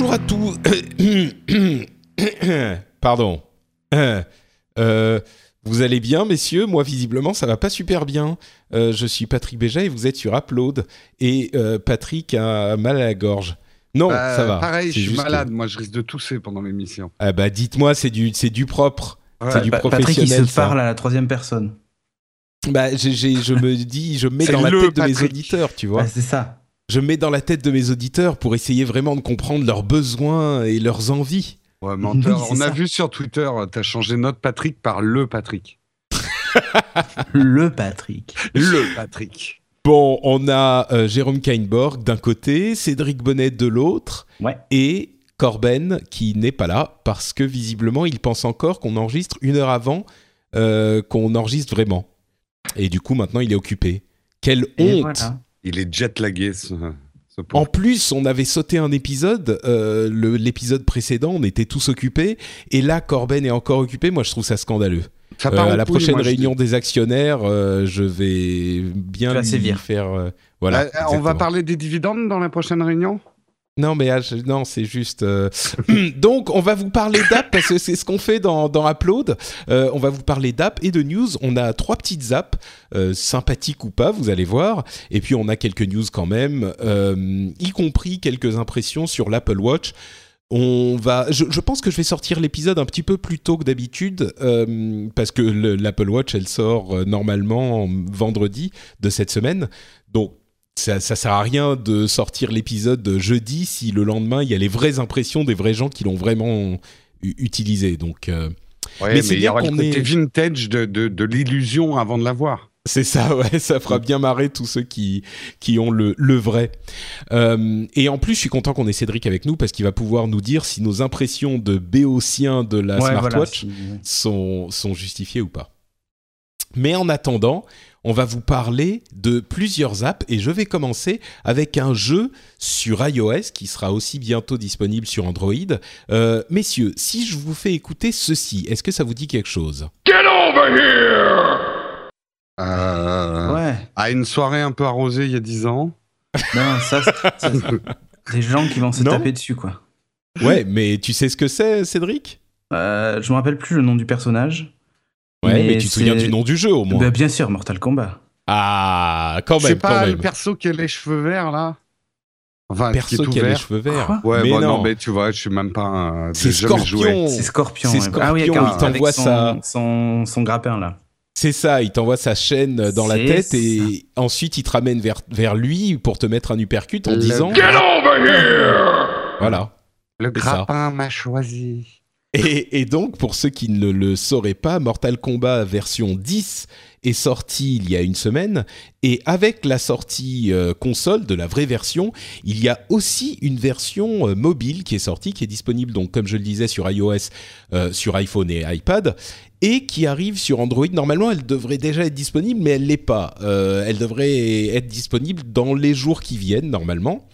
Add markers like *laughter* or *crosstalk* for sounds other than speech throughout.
Bonjour à tous. *coughs* Pardon. Euh, vous allez bien, messieurs? Moi, visiblement, ça va pas super bien. Euh, je suis Patrick Béja et vous êtes sur Upload. Et euh, Patrick a mal à la gorge. Non, Bah, ça va. Pareil, je suis malade. Moi, je risque de tousser pendant l'émission. Ah bah, dites-moi, c'est du, c'est du propre. Ouais. c'est du Pa- Patrick, il professionnel. se ça. parle à la troisième personne. Bah, j'ai- j'ai- je me dis, je mets dans la tête de mes auditeurs, tu vois. Ouais, c'est ça. Je mets dans la tête de mes auditeurs pour essayer vraiment de comprendre leurs besoins et leurs envies. Ouais, menteur. *laughs* Oui, c'est On a vu sur Twitter, t'as changé notre Patrick par le Patrick. *laughs* Le Patrick. Le Patrick. Bon, on a euh, Jérôme Kainborg d'un côté, Cédric Bonnet de l'autre, Ouais. et Corben qui n'est pas là parce que visiblement il pense encore qu'on enregistre une heure avant euh, qu'on enregistre vraiment. Et du coup maintenant il est occupé. Quelle Et honte voilà. Il est jet lagué, ce, ce En plus, on avait sauté un épisode, euh, le- l'épisode précédent, on était tous occupés, et là Corben est encore occupé. Moi, je trouve ça scandaleux. Ça Euh, part à la couille, prochaine moi, réunion des actionnaires, euh, je vais bien lui sévir. faire. euh, voilà. Euh, on va parler des dividendes dans la prochaine réunion? Non, mais non, c'est juste. euh, *clears throat* Donc, on va vous parler d'app parce que c'est ce qu'on fait dans, dans Upload. Euh, on va vous parler d'app et de news. On a trois petites apps, euh, sympathiques ou pas, vous allez voir. Et puis, on a quelques news quand même, y compris quelques impressions sur l'Apple Watch. On va, je, pense que je vais sortir l'épisode un petit peu plus tôt que d'habitude parce que le- l'Apple Watch elle sort normalement vendredi de cette semaine, donc ça, ça sert à rien de sortir l'épisode de jeudi si le lendemain il y a les vraies impressions des vrais gens qui l'ont vraiment utilisé. Donc euh, Ouais, Mais mais, c'est bien qu'on côté ait- vintage de, de, de l'illusion avant de l'avoir. c'est ça, *laughs* ouais, ça fera bien marrer tous ceux qui qui ont le, le vrai. Euh, et en plus, je suis content qu'on ait Cédric avec nous parce qu'il va pouvoir nous dire si nos impressions de béotien de la Ouais, smartwatch sont justifiées ou pas. Mais en attendant, on va vous parler de plusieurs apps et je vais commencer avec un jeu sur iOS qui sera aussi bientôt disponible sur Android. Euh, messieurs, si je vous fais écouter ceci, est-ce que ça vous dit quelque chose? Euh, Ouais. À une soirée un peu arrosée il y a 10 ans. Non, ça, des *laughs* gens qui vont se Non. taper dessus, quoi. Ouais, mais tu sais ce que c'est, Cédric? Euh, je me rappelle plus le nom du personnage. Ouais, mais, Mais tu te souviens c'est- du nom du jeu au moins. Bah, bien sûr, Mortal Kombat. Ah, quand C'est même, quand pas le perso qui a les cheveux verts là Enfin, Perso qui a les cheveux verts. Quoi Ouais, mais bon, non, non, mais tu vois, je suis même pas un. c'est. Scorpion. C'est Scorpion. C'est ouais. Scorpion, Ah oui, il avec, t'envoie sa- son, son grappin, là. C'est ça, il t'envoie sa chaîne dans la C'est tête et ensuite il te ramène vers, vers lui pour te mettre un uppercut en Le- disant voilà. Le C'est ça. grappin m'a choisi. Et, donc pour ceux qui ne le sauraient pas, Mortal Kombat version 10 est sorti il y a une semaine et avec la sortie euh, console de la vraie version, il y a aussi une version euh, mobile qui est sortie, qui est disponible donc comme je le disais sur iOS, euh, sur iPhone et iPad et qui arrive sur Android. Normalement, elle devrait déjà être disponible, mais elle l'est pas. Elle devrait être disponible dans les jours qui viennent normalement.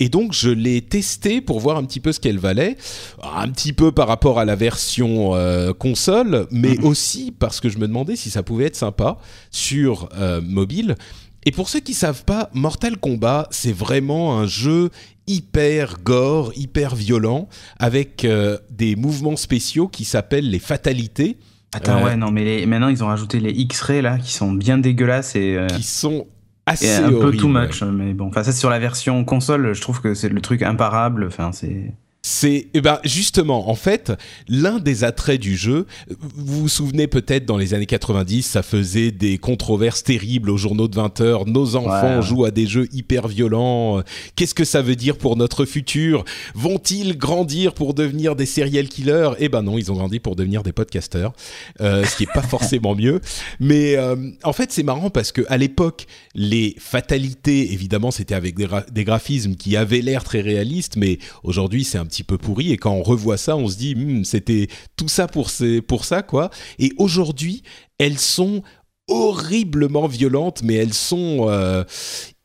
Et donc, je l'ai testé pour voir un petit peu ce qu'elle valait, un petit peu par rapport à la version euh, console, mais aussi parce que je me demandais si ça pouvait être sympa sur euh, mobile. Et pour ceux qui savent pas, Mortal Kombat, c'est vraiment un jeu hyper gore, hyper violent, avec euh, des mouvements spéciaux qui s'appellent les fatalités, Attends, ouais, non, mais les- maintenant, ils ont rajouté les X-Ray, là, qui sont bien dégueulasses et, euh, qui sont assez un peu too much. Mais bon, enfin, ça, sur la version console, je trouve que c'est le truc imparable. Enfin, c'est. C'est eh ben justement en fait l'un des attraits du jeu. Vous vous souvenez peut-être dans les années 90, ça faisait des controverses terribles aux journaux de 20 heures. Nos enfants Ouais. jouent à des jeux hyper violents. Qu'est-ce que ça veut dire pour notre futur? Vont-ils grandir pour devenir des serial killers? Eh ben non, ils ont grandi pour devenir des podcasteurs, euh, ce qui est pas *laughs* forcément mieux. Mais euh, en fait, c'est marrant parce que à l'époque, les fatalités, évidemment, c'était avec des, des graphismes qui avaient l'air très réalistes, mais aujourd'hui, c'est un petit peu pourri. Et quand on revoit ça, on se dit, Hmm, c'était tout ça pour, ces- pour ça, quoi. Et aujourd'hui, elles sont horriblement violentes, mais elles sont euh,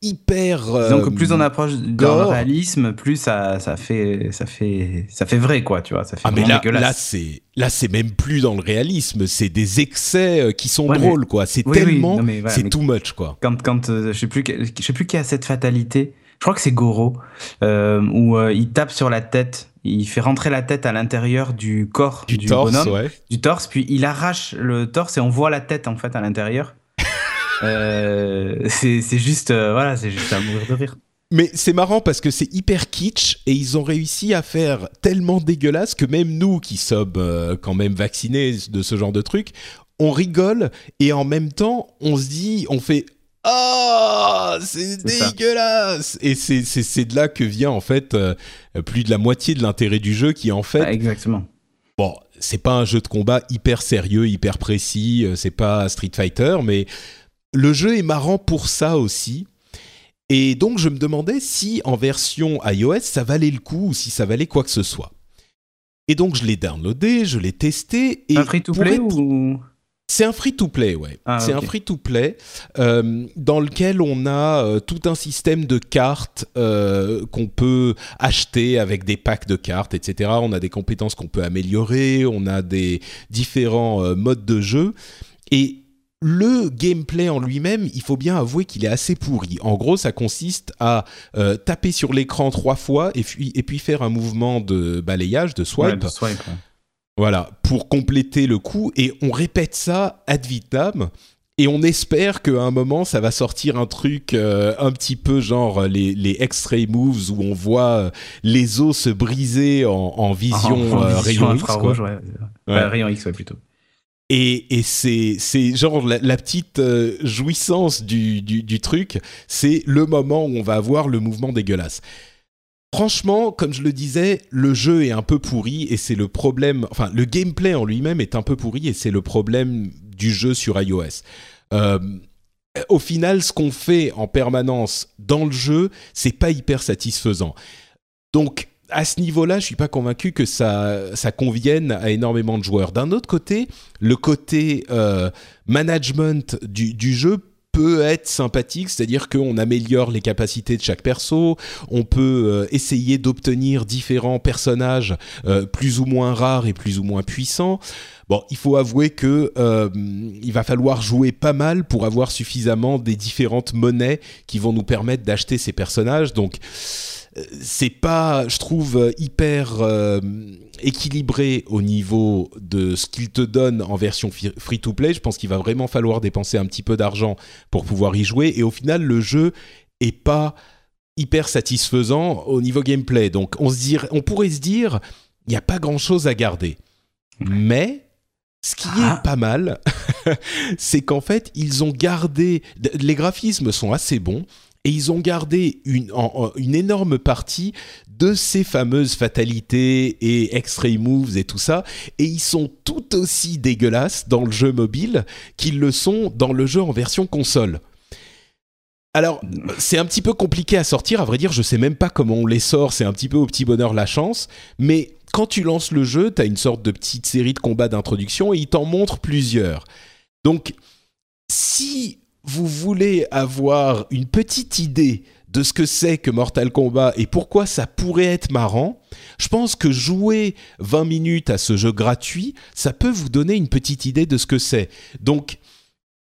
hyper. Euh, plus on approche gore. réalisme, plus ça, ça, fait, ça, fait, ça fait vrai, quoi, tu vois. Ça fait Ah mais là, là c'est là c'est même plus dans le réalisme, c'est des excès euh, qui sont Ouais, mais- drôles quoi. C'est Oui, tellement, voilà, c'est too much quoi. quand, quand euh, je sais plus, je sais plus qui a cette fatalité. Je crois que c'est Goro euh, où euh, il tape sur la tête, il fait rentrer la tête à l'intérieur du corps Du, du, torse, bonhomme, ouais. du torse, puis il arrache le torse et on voit la tête en fait à l'intérieur. *laughs* Euh, c'est juste, voilà, c'est juste à mourir de rire. Mais c'est marrant parce que c'est hyper kitsch et ils ont réussi à faire tellement dégueulasse que même nous qui sommes quand même vaccinés de ce genre de truc, on rigole et en même temps on se dit, on fait ah c'est ça. dégueulasse et c'est c'est c'est de là que vient en fait euh, plus de la moitié de l'intérêt du jeu qui en fait Ah, exactement. Bon, c'est pas un jeu de combat hyper sérieux, hyper précis, euh, c'est pas Street Fighter, mais le jeu est marrant pour ça aussi. Et donc je me demandais si en version iOS ça valait le coup ou si ça valait quoi que ce soit. Et donc je l'ai downloadé, je l'ai testé et un free to play être- ou c'est un free-to-play, ouais. Ah, c'est un free-to-play euh, dans lequel on a euh, tout un système de cartes euh, qu'on peut acheter avec des packs de cartes, etc. On a des compétences qu'on peut améliorer, on a des différents modes de jeu. Et le gameplay en lui-même, il faut bien avouer qu'il est assez pourri. En gros, ça consiste à euh, taper sur l'écran trois fois et puis, et puis faire un mouvement de balayage, de swipe. Ouais, de swipe, ouais. Voilà, pour compléter le coup, et on répète ça ad vitam, et on espère qu'à un moment, ça va sortir un truc euh, un petit peu genre les, les X-ray moves où on voit euh, les os se briser en, en vision, En euh, vision rayon X. quoi. ouais. Ouais. Ouais, rayon X, ouais, plutôt. Et, et c'est, genre la, la petite jouissance du, du, du truc, c'est le moment où on va avoir le mouvement dégueulasse. Franchement, comme je le disais, le jeu est un peu pourri et c'est le problème. Enfin, le gameplay en lui-même est un peu pourri et c'est le problème du jeu sur iOS. Euh, au final, ce qu'on fait en permanence dans le jeu, c'est pas hyper satisfaisant. Donc, à ce niveau-là, je suis pas convaincu que ça, ça convienne à énormément de joueurs. D'un autre côté, le côté euh, management du, du jeu peut être sympathique, c'est-à-dire qu'on améliore les capacités de chaque perso, on peut euh, essayer d'obtenir différents personnages euh, plus ou moins rares et plus ou moins puissants. Bon, il faut avouer que euh, il va falloir jouer pas mal pour avoir suffisamment des différentes monnaies qui vont nous permettre d'acheter ces personnages. Donc c'est pas, je trouve, euh, hyper euh, équilibré au niveau de ce qu'il te donne en version free-to-play. Je pense qu'il va vraiment falloir dépenser un petit peu d'argent pour pouvoir y jouer. Et au final, le jeu est pas hyper satisfaisant au niveau gameplay. Donc on, se dirait, on pourrait se dire, il n'y a pas grand-chose à garder. Mais ce qui Ah. est pas mal, *laughs* c'est qu'en fait, ils ont gardé. Les graphismes sont assez bons et ils ont gardé une, énorme partie de ces fameuses fatalités et X-ray moves et tout ça. Et ils sont tout aussi dégueulasses dans le jeu mobile qu'ils le sont dans le jeu en version console. Alors, c'est un petit peu compliqué à sortir, à vrai dire, je sais même pas comment on les sort, c'est un petit peu au petit bonheur la chance, mais quand tu lances le jeu, tu as une sorte de petite série de combats d'introduction et il t'en montre plusieurs. Donc, si vous voulez avoir une petite idée de ce que c'est que Mortal Kombat et pourquoi ça pourrait être marrant, je pense que jouer 20 minutes à ce jeu gratuit, ça peut vous donner une petite idée de ce que c'est. Donc,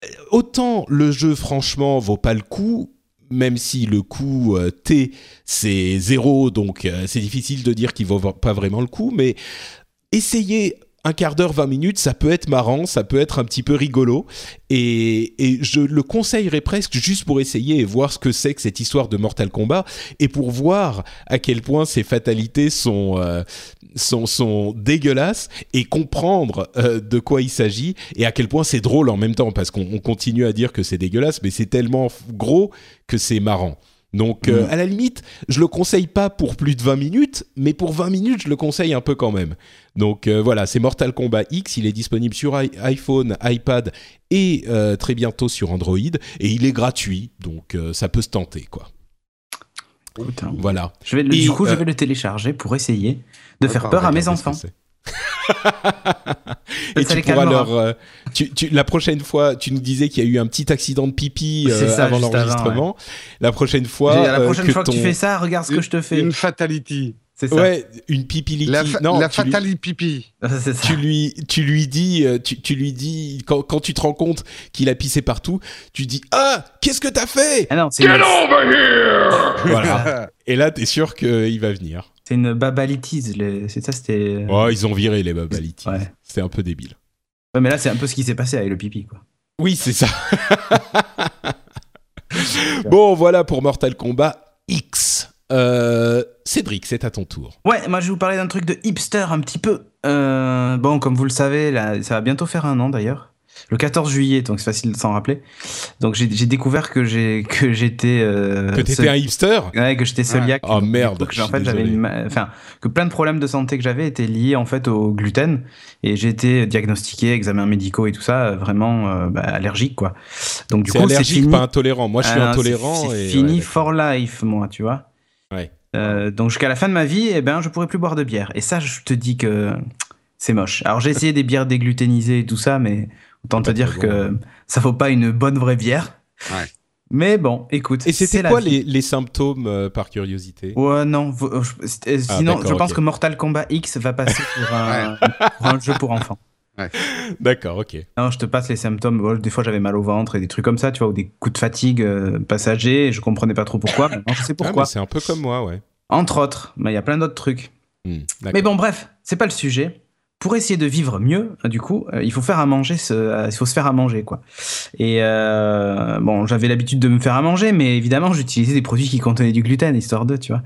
euh, autant le jeu, franchement, vaut pas le coup, même si le coût euh, T, c'est zéro, donc euh, c'est difficile de dire qu'il vaut pas vraiment le coup, mais essayez un quart d'heure, 20 minutes, ça peut être marrant, ça peut être un petit peu rigolo. Et, et je le conseillerais presque juste pour essayer et voir ce que c'est que cette histoire de Mortal Kombat et pour voir à quel point ces fatalités sont, euh, sont, sont dégueulasses et comprendre euh, de quoi il s'agit et à quel point c'est drôle en même temps parce qu'on continue à dire que c'est dégueulasse, mais c'est tellement gros que c'est marrant. Donc, euh, Mm. à la limite, je le conseille pas pour plus de 20 minutes, mais pour 20 minutes, je le conseille un peu quand même. Donc euh, voilà, c'est Mortal Kombat X. Il est disponible sur i- iPhone, iPad et euh, très bientôt sur Android. Et il est gratuit, donc euh, ça peut se tenter, quoi. Putain. Voilà. Je vais, le- Et, du coup, euh, je vais le télécharger pour essayer de faire peur à mes enfants. Et tu pourras leur. euh, tu, tu- la prochaine fois, tu nous disais qu'il y a eu un petit accident de pipi euh, ça, avant l'enregistrement. La prochaine fois. Euh, que fois que tu fais ça, regarde ce que je te fais. Une fatality. C'est ça. Ouais, une pipi liquide. La, fa- non, la tu lui- fatality pipi. *laughs* C'est ça. tu lui, tu lui dis, euh, tu, tu lui dis quand, quand tu te rends compte qu'il a pissé partout, tu dis ah qu'est-ce que t'as fait? Ah non, c'est une, *laughs* Voilà. *laughs* Et là t'es sûr qu'il va venir. c'est une babalitise. les- C'est ça, c'était. Oh ils ont viré les babalitis. Ouais. C'était un peu débile. Ouais, mais là, c'est un peu ce qui s'est passé avec le pipi, quoi. Oui c'est ça. bon voilà pour Mortal Kombat X. Euh, Cédric c'est à ton tour. Ouais, moi je vais vous parler d'un truc de hipster un petit peu. Euh, bon, comme vous le savez, là, ça va bientôt faire un an d'ailleurs. Le 14 juillet, donc c'est facile de s'en rappeler. Donc j'ai découvert que j'ai que j'étais euh, que t'étais un hipster Ouais, que j'étais cœliaque. Oh, Du merde, que en fait, j'avais enfin, que plein de problèmes de santé que j'avais étaient liés en fait au gluten et j'ai été diagnostiqué, examens médicaux et tout ça, vraiment euh, bah, allergique quoi. Donc du coup, c'est allergique fini. pas intolérant. Moi je suis Ah, intolérant. c'est- fini ouais, for life, moi, tu vois. Ouais. Euh, donc jusqu'à la fin de ma vie, eh ben, je pourrais plus boire de bière. Et ça, je te dis que c'est moche. Alors j'ai essayé des bières dégluténisées et tout ça, mais autant te Pas dire que ça vaut pas une bonne vraie bière. Ouais. Mais bon, écoute. Et c'était quoi les, les symptômes euh, par curiosité? Ouais, non. euh, je- Ah, sinon, je pense que Mortal Kombat X va passer pour un, *laughs* pour un jeu pour enfants. *laughs* D'accord, ok. Non, je te passe les symptômes. Bon, des fois, j'avais mal au ventre et des trucs comme ça, tu vois, ou des coups de fatigue euh, passagers. Et je comprenais pas trop pourquoi. Maintenant, je sais Ah, pourquoi. c'est un peu comme moi, ouais. Entre autres, mais il y a plein d'autres trucs. Hmm. Mais bon, bref, c'est pas le sujet. Pour essayer de vivre mieux, du coup, euh, il faut faire à manger, ce- euh, il faut se faire à manger, quoi. Et euh, bon, j'avais l'habitude de me faire à manger, mais évidemment, j'utilisais des produits qui contenaient du gluten, histoire de, tu vois.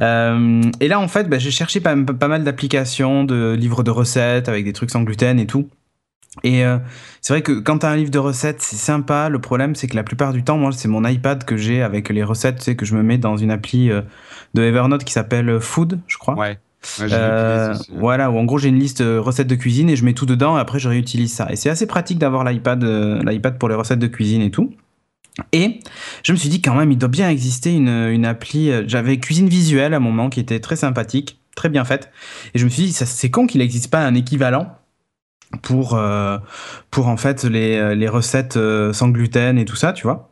Euh, et là, en fait, bah, j'ai cherché pas, mal d'applications, de livres de recettes avec des trucs sans gluten et tout. Et euh, c'est vrai que quand t'as un livre de recettes, c'est sympa. Le problème, c'est que la plupart du temps, moi, c'est mon iPad que j'ai avec les recettes, tu sais, que je me mets dans une appli euh, de Evernote qui s'appelle Food, je crois. Ouais. Ouais, Euh, aussi. voilà, où en gros j'ai une liste euh, recettes de cuisine et je mets tout dedans et après je réutilise ça. Et c'est assez pratique d'avoir l'iPad, euh, l'iPad pour les recettes de cuisine et tout. Et je me suis dit quand même, il doit bien exister une, une appli. J'avais Cuisine Visuelle à un moment qui était très sympathique, très bien faite. Et je me suis dit, ça, c'est con qu'il n'existe pas un équivalent pour, euh, pour en fait les, les recettes sans gluten et tout ça, tu vois.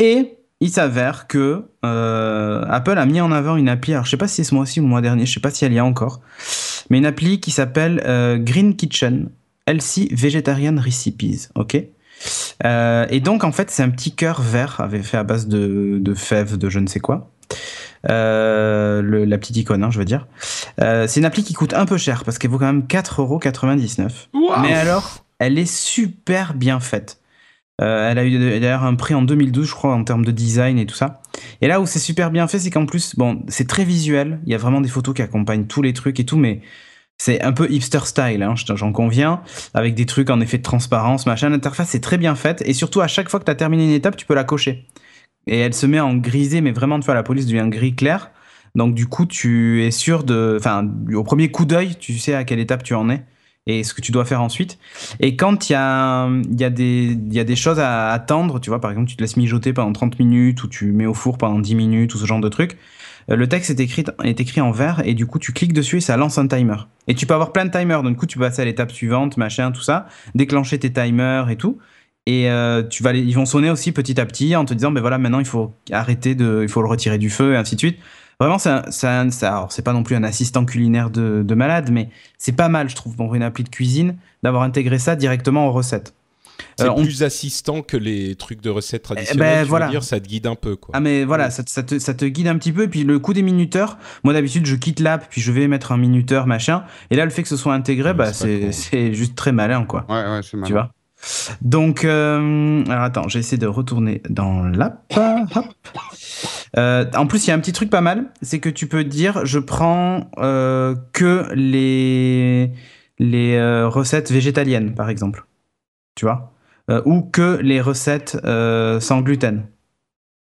Et il s'avère que euh, Apple a mis en avant une appli, alors je sais pas si c'est ce mois-ci ou le mois dernier, je sais pas si elle y a encore, mais une appli qui s'appelle euh, Green Kitchen, Healthy Vegetarian Recipes, ok? Euh, Et donc en fait c'est un petit cœur vert, avait fait à base de, de fèves, de je ne sais quoi. Le- la petite icône, hein, je veux dire. C'est une appli qui coûte un peu cher parce qu'elle vaut quand même 4,99€. Mais alors, elle est super bien faite. Euh, elle a eu d'ailleurs un prix en 2012, je crois, en termes de design et tout ça. Et là où c'est super bien fait, c'est qu'en plus, c'est très visuel. Il y a vraiment des photos qui accompagnent tous les trucs et tout, mais c'est un peu hipster style, hein, je- j'en conviens, avec des trucs en effet de transparence, machin. L'interface est très bien faite et surtout, à chaque fois que tu as terminé une étape, tu peux la cocher. Et elle se met en grisé, mais vraiment, tu vois, la police devient gris clair. Donc, du coup, tu es sûr de. Enfin, au premier coup d'œil, tu sais à quelle étape tu en es et ce que tu dois faire ensuite. Et quand il y a, y, a des- choses à attendre, tu vois, par exemple, tu te laisses mijoter pendant 30 minutes ou tu mets au four pendant 10 minutes ou ce genre de truc, euh, le texte est écrit, en vert et du coup, tu cliques dessus et ça lance un timer. Et tu peux avoir plein de timers, donc du coup, tu peux passer à l'étape suivante, machin, tout ça, déclencher tes timers et tout. Et euh, tu vas ils vont sonner aussi petit à petit en te disant, ben voilà, maintenant il faut arrêter de, il faut le retirer du feu et ainsi de suite. Vraiment, c'est pas non plus un assistant culinaire de, de malade, mais c'est pas mal, je trouve, pour une appli de cuisine, d'avoir intégré ça directement aux recettes. C'est Euh, on- plus assistant que les trucs de recettes traditionnelles. ben, tu veux voilà. dire, ça te guide un peu, quoi. Ah mais voilà, ça, te- ça te, ça te guide un petit peu. Et puis le coup des minuteurs, moi d'habitude je quitte l'app, puis je vais mettre un minuteur, machin. Et là le fait que ce soit intégré, Ouais, bah c'est juste très malin quoi. Ouais, ouais, c'est Tu marrant. vois Donc, euh, alors attends, j'ai essayé de retourner dans l'app. Hop. Euh, en plus, il y a un petit truc pas mal, c'est que tu peux dire, je prends euh, que les les euh, recettes végétaliennes, par exemple. Tu vois? Euh, Ou que les recettes euh, sans gluten.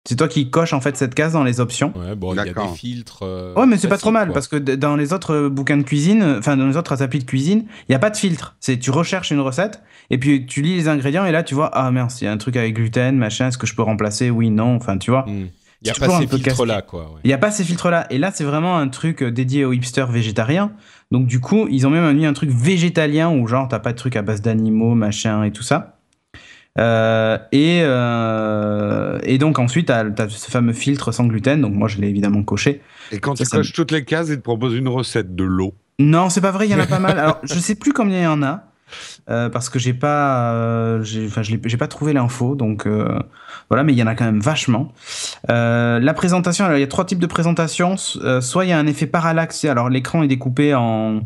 C'est toi qui coches en fait cette case dans les options. Ouais, bon, il y a des filtres. euh, Ouais, mais c'est pas trop mal quoi. parce que dans les autres bouquins de cuisine, enfin dans les autres applis de cuisine, il y a pas de filtre. C'est tu recherches une recette et puis tu lis les ingrédients et là tu vois ah mince, il y a un truc avec gluten, machin, est-ce que je peux remplacer? Oui, non, enfin tu vois. Hmm. Il n'y a pas ces filtres-là, quoi. ouais. Il y a pas ces filtres là et là c'est vraiment un truc euh, dédié aux hipsters végétariens. Donc du coup, ils ont même mis un truc végétalien où genre t'as pas de truc à base d'animaux, machin et tout ça. Euh, et, euh, et donc ensuite, t'as as ce fameux filtre sans gluten. Donc moi, je l'ai évidemment coché. Et quand Ça, tu ça coches toutes les cases, il te propose une recette de l'eau. Non, c'est pas vrai, il y en a pas mal. Alors, je sais plus combien il y en a. euh, parce que j'ai pas, euh, j'ai, pas trouvé l'info, donc euh, voilà, mais il y en a quand même vachement. Euh, la présentation, alors il y a trois types de présentation. Soit il y a un effet parallaxe, alors l'écran est découpé en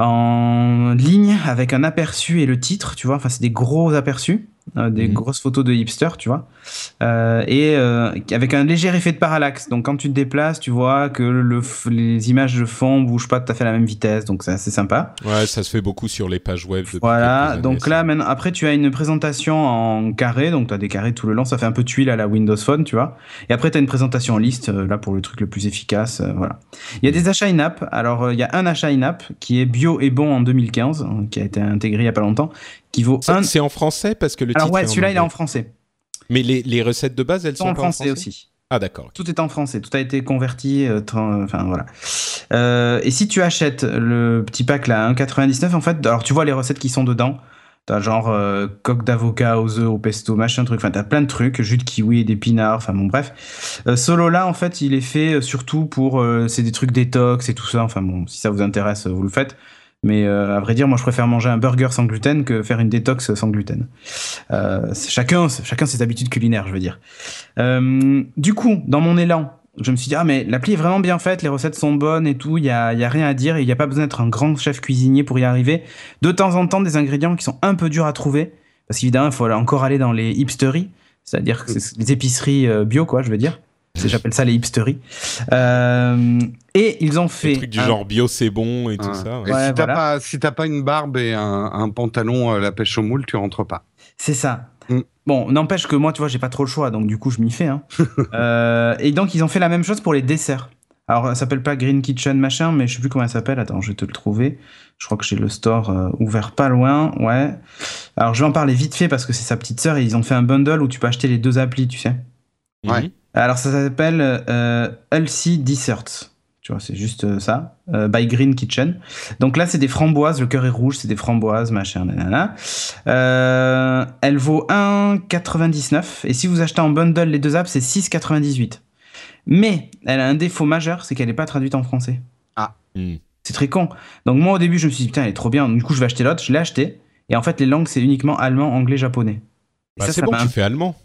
en ligne avec un aperçu et le titre, tu vois. Enfin, c'est des gros aperçus, des Mhm. grosses photos de hipsters, tu vois. Euh, et euh, avec un léger effet de parallaxe. Donc, quand tu te déplaces, tu vois que le, les images de fond bougent pas tout à fait à la même vitesse. Donc, c'est assez sympa. Ouais, ça se fait beaucoup sur les pages web. depuis Voilà. Donc là, maintenant, après, tu as une présentation en carré. Donc, tu as des carrés tout le long. Ça fait un peu tuile à la Windows Phone, tu vois. Et après, tu as une présentation en liste, euh, là, pour le truc le plus efficace. euh, voilà. Il y a des achats in-app. Alors, il y a un achat in-app qui est bio et bon en 2015, hein, qui a été intégré il y a pas longtemps, qui vaut C'est- un. C'est en français parce que le Alors, titre. ouais, celui-là, il est en français. Mais les, les recettes de base, elles sont, sont en pas français aussi. Ah, d'accord. Tout est en français, tout a été converti, euh, enfin voilà. Euh, et si tu achètes le petit pack là, 1,99, en fait, alors tu vois les recettes qui sont dedans. T'as genre euh, coque d'avocat aux œufs, au pesto, machin truc. Enfin, t'as plein de trucs, jus de kiwi d'épinards. Enfin bon, bref. Solo là, en fait, il est fait surtout pour, c'est des trucs détox et tout ça. Enfin bon, si ça vous intéresse, vous le faites. Mais euh, à vrai dire, moi, je préfère manger un burger sans gluten que faire une détox sans gluten. Euh, chacun, chacun ses habitudes culinaires, je veux dire. Euh, du coup, dans mon élan, je me suis dit, ah, mais l'appli est vraiment bien faite, les recettes sont bonnes et tout, il y a, y a rien à dire, et il n'y a pas besoin d'être un grand chef cuisinier pour y arriver. De temps en temps, des ingrédients qui sont un peu durs à trouver, parce qu'évidemment, il faut encore aller dans les hipsteries, c'est-à-dire que c'est les épiceries euh, bio, quoi, je veux dire. C'est- J'appelle ça les hipsteries. Euh, et ils ont fait. Des trucs du un- genre bio, c'est bon et tout ça. ouais. Et Ouais, si t'as voilà. pas, si t'as pas une barbe et un, un pantalon euh, la pêche au moule, tu rentres pas. C'est ça. Mm. Bon, n'empêche que moi, tu vois, j'ai pas trop le choix, donc du coup, je m'y fais. Hein. *laughs* Euh, et donc, ils ont fait la même chose pour les desserts. Alors, ça s'appelle pas Green Kitchen machin, mais je sais plus comment ça s'appelle. Attends, je vais te le trouver. Je crois que j'ai le store euh, ouvert pas loin. Ouais. Alors, je vais en parler vite fait parce que c'est sa petite sœur et ils ont fait un bundle où tu peux acheter les deux applis, tu sais. Ouais. Mhm. Alors, ça s'appelle euh, Desserts. Tu vois, c'est juste euh, ça. Euh, by Green Kitchen. Donc là, c'est des framboises. Le cœur est rouge, c'est des framboises, machin, nanana. Euh, elle vaut 1,99. Et si vous achetez en bundle les deux apps, c'est 6,98. Mais elle a un défaut majeur, c'est qu'elle n'est pas traduite en français. Mhm. C'est très con. Donc moi, au début, je me suis dit, putain, elle est trop bien. Du coup, je vais acheter l'autre. Je l'ai acheté. Et en fait, les langues, c'est uniquement allemand, anglais, japonais. Et Bah, ça, c'est bon, tu un fais allemand.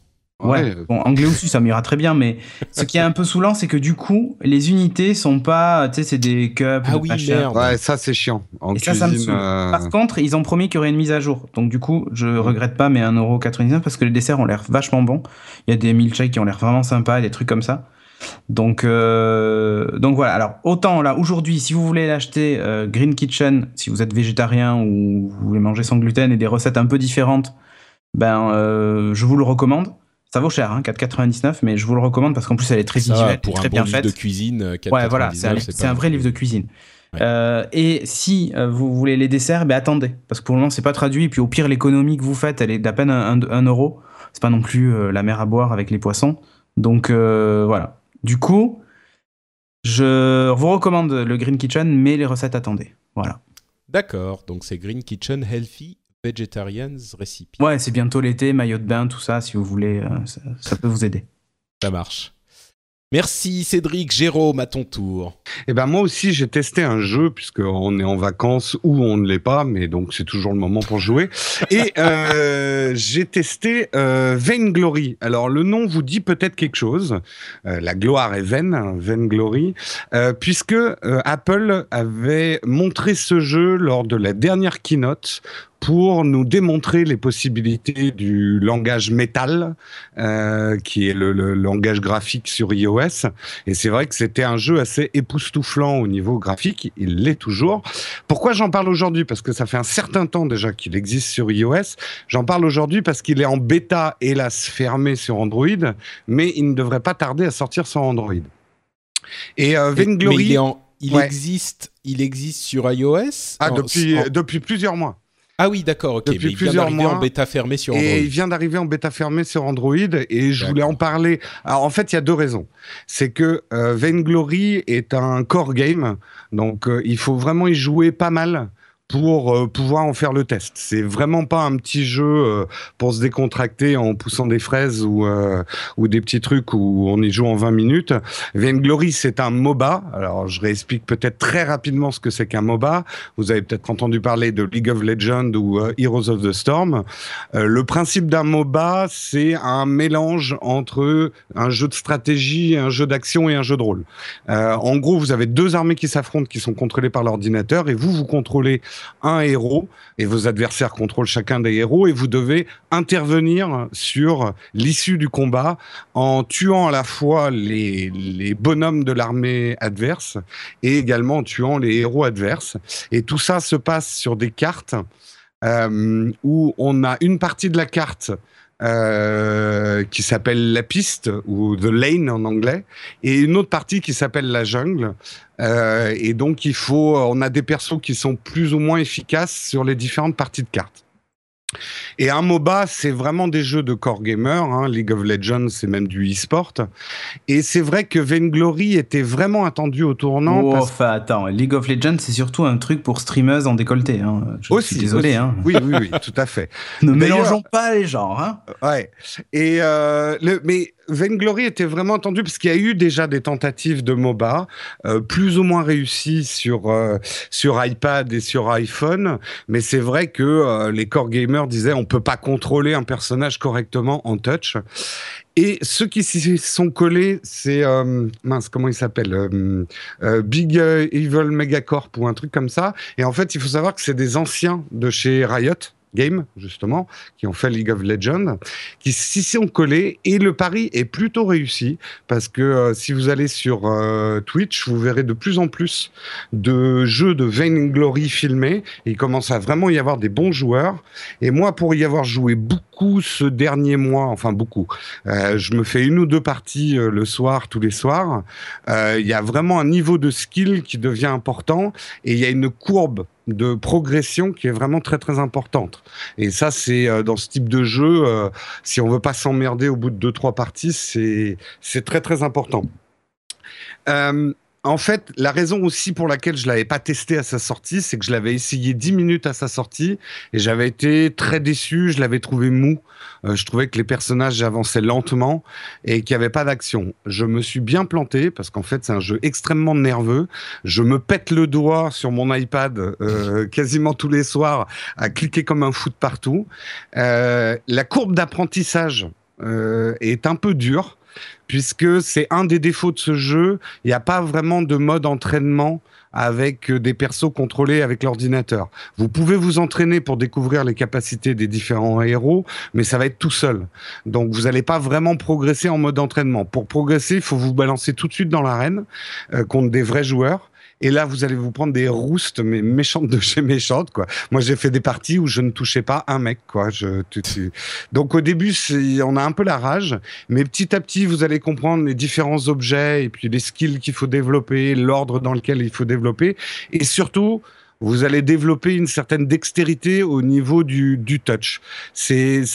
Ouais, bon, anglais aussi, ça m'ira très bien, mais ce qui est un peu saoulant, c'est que du coup, les unités sont pas, tu sais, c'est des cups, Ah de oui, machin. merde. Ouais, ça c'est chiant. En Et ça, ça me cuisine, saoule. euh, Par contre, ils ont promis qu'il y aurait une mise à jour. Donc, du coup, je Mm. regrette pas, mais 1,99€ parce que les desserts ont l'air vachement bons. Il y a des milkshakes qui ont l'air vraiment sympas, des trucs comme ça. Donc, euh, donc voilà. Alors, autant là, aujourd'hui, si vous voulez l'acheter, euh, Green Kitchen, si vous êtes végétarien ou vous voulez manger sans gluten et des recettes un peu différentes, ben, euh, je vous le recommande. Ça vaut cher, hein, 4,99, mais je vous le recommande parce qu'en plus, elle est très Ça, visuelle, pour très un bien bon faite. de cuisine, euh, Ouais, voilà, c'est un, 4,99, c'est pas un vrai livre de cuisine. Ouais. Euh, et si euh, vous voulez les desserts, ben attendez, parce que pour le moment c'est pas traduit. Et puis au pire, l'économie que vous faites, elle est d'à peine un, un- un euro. C'est pas non plus euh, la mer à boire avec les poissons. Donc voilà. Du coup, je vous recommande le Green Kitchen, mais les recettes attendez. Voilà. D'accord, donc c'est Green Kitchen Healthy Vegetarians Recipe. Ouais, c'est bientôt l'été, maillot de bain, tout ça. Si vous voulez, euh, ça, ça peut vous aider. Ça marche. Merci Cédric, Jérôme, à ton tour. Eh ben moi aussi j'ai testé un jeu puisqu'on est en vacances ou on ne l'est pas, mais donc c'est toujours le moment pour jouer. Et *laughs* euh, j'ai testé euh, Vainglory. Alors le nom vous dit peut-être quelque chose. Euh, la gloire est vaine, Vainglory, euh, puisque euh, Apple avait montré ce jeu lors de la dernière keynote pour nous démontrer les possibilités du langage Metal, euh, qui est le, le, langage graphique sur iOS. Et c'est vrai que c'était un jeu assez époustouflant au niveau graphique. Il l'est toujours. Pourquoi j'en parle aujourd'hui? Parce que ça fait un certain temps déjà qu'il existe sur iOS. J'en parle aujourd'hui parce qu'il est en bêta, hélas fermé sur Android, mais il ne devrait pas tarder à sortir sur Android. Et euh, Vainglory... Mais il, en, il ouais. existe, il existe sur iOS? Ah, depuis, en... depuis plusieurs mois. Ah oui, d'accord, ok. Depuis mais il plusieurs vient mois. en bêta fermée sur Android. Et il vient d'arriver en bêta fermée sur Android et je voulais en parler. Alors en fait, il y a deux raisons. C'est que euh, Vainglory est un core game, donc euh, il faut vraiment y jouer pas mal pour euh, pouvoir en faire le test. C'est vraiment pas un petit jeu euh, pour se décontracter en poussant des fraises ou euh, ou des petits trucs où on y joue en 20 minutes. Vainglory, c'est un MOBA. Alors, je réexplique peut-être très rapidement ce que c'est qu'un MOBA. Vous avez peut-être entendu parler de League of Legends ou Heroes of the Storm. Le principe d'un MOBA, c'est un mélange entre un jeu de stratégie, un jeu d'action et un jeu de rôle. En gros, vous avez deux armées qui s'affrontent, qui sont contrôlées par l'ordinateur, et vous, vous contrôlez un héros et vos adversaires contrôlent chacun des héros et vous devez intervenir sur l'issue du combat en tuant à la fois les, les bonhommes de l'armée adverse et également en tuant les héros adverses. Et tout ça se passe sur des cartes euh, où on a une partie de la carte euh, qui s'appelle la piste ou the lane en anglais et une autre partie qui s'appelle la jungle. Euh, et donc il faut on a des persos qui sont plus ou moins efficaces sur les différentes parties de cartes et un MOBA, c'est vraiment des jeux de core gamer. Hein. League of Legends, c'est même du e-sport. Et c'est vrai que Vainglory était vraiment attendu au tournant. Oh, parce... enfin, attends, League of Legends, c'est surtout un truc pour streameuses en décolleté. Hein. Je aussi, suis désolé. Aussi. Hein. Oui, oui, oui, tout à fait. *laughs* ne mélangeons pas les genres. Ouais. Et euh, le, mais Vainglory était vraiment attendu parce qu'il y a eu déjà des tentatives de MOBA, euh, plus ou moins réussies sur euh, sur iPad et sur iPhone, mais c'est vrai que euh, les core gamers disaient on peut pas contrôler un personnage correctement en touch. Et ceux qui s'y sont collés, c'est mince, comment il s'appelle Big Evil Megacorp ou un truc comme ça. Et en fait, il faut savoir que c'est des anciens de chez Riot. Game, justement, qui ont fait League of Legends, qui s'y sont collés et le pari est plutôt réussi parce que euh, si vous allez sur euh, Twitch, vous verrez de plus en plus de jeux de Vainglory filmés. Il commence à vraiment y avoir des bons joueurs. Et moi, pour y avoir joué beaucoup ce dernier mois, enfin beaucoup, euh, je me fais une ou deux parties le soir, tous les soirs. Il y a vraiment un niveau de skill qui devient important et il y a une courbe de progression qui est vraiment très très importante. Et ça, c'est euh, dans ce type de jeu, euh, si on veut pas s'emmerder au bout de deux trois parties, c'est c'est très très important. Euh, en fait, la raison aussi pour laquelle je l'avais pas testé à sa sortie, c'est que je l'avais essayé 10 minutes à sa sortie et j'avais été très déçu, je l'avais trouvé mou. Euh, je trouvais que les personnages avançaient lentement et qu'il n'y avait pas d'action. Je me suis bien planté parce qu'en fait, c'est un jeu extrêmement nerveux. Je me pète le doigt sur mon iPad euh, *laughs* quasiment tous les soirs à cliquer comme un fou de partout. Euh, la courbe d'apprentissage est un peu dure puisque c'est un des défauts de ce jeu. Il n'y a pas vraiment de mode entraînement avec des persos contrôlés avec l'ordinateur. Vous pouvez vous entraîner pour découvrir les capacités des différents héros, mais ça va être tout seul. Donc vous n'allez pas vraiment progresser en mode entraînement. Pour progresser, il faut vous balancer tout de suite dans l'arène euh, contre des vrais joueurs. Et là, vous allez vous prendre des roustes, mais méchantes de chez méchantes, quoi. Moi, j'ai fait des parties où je ne touchais pas un mec, quoi. Donc, au début, on a un peu la rage, mais petit à petit, vous allez comprendre les différents objets et puis les skills qu'il faut développer, l'ordre dans lequel il faut développer, et surtout, vous allez développer une certaine dextérité au niveau du, du touch. C'est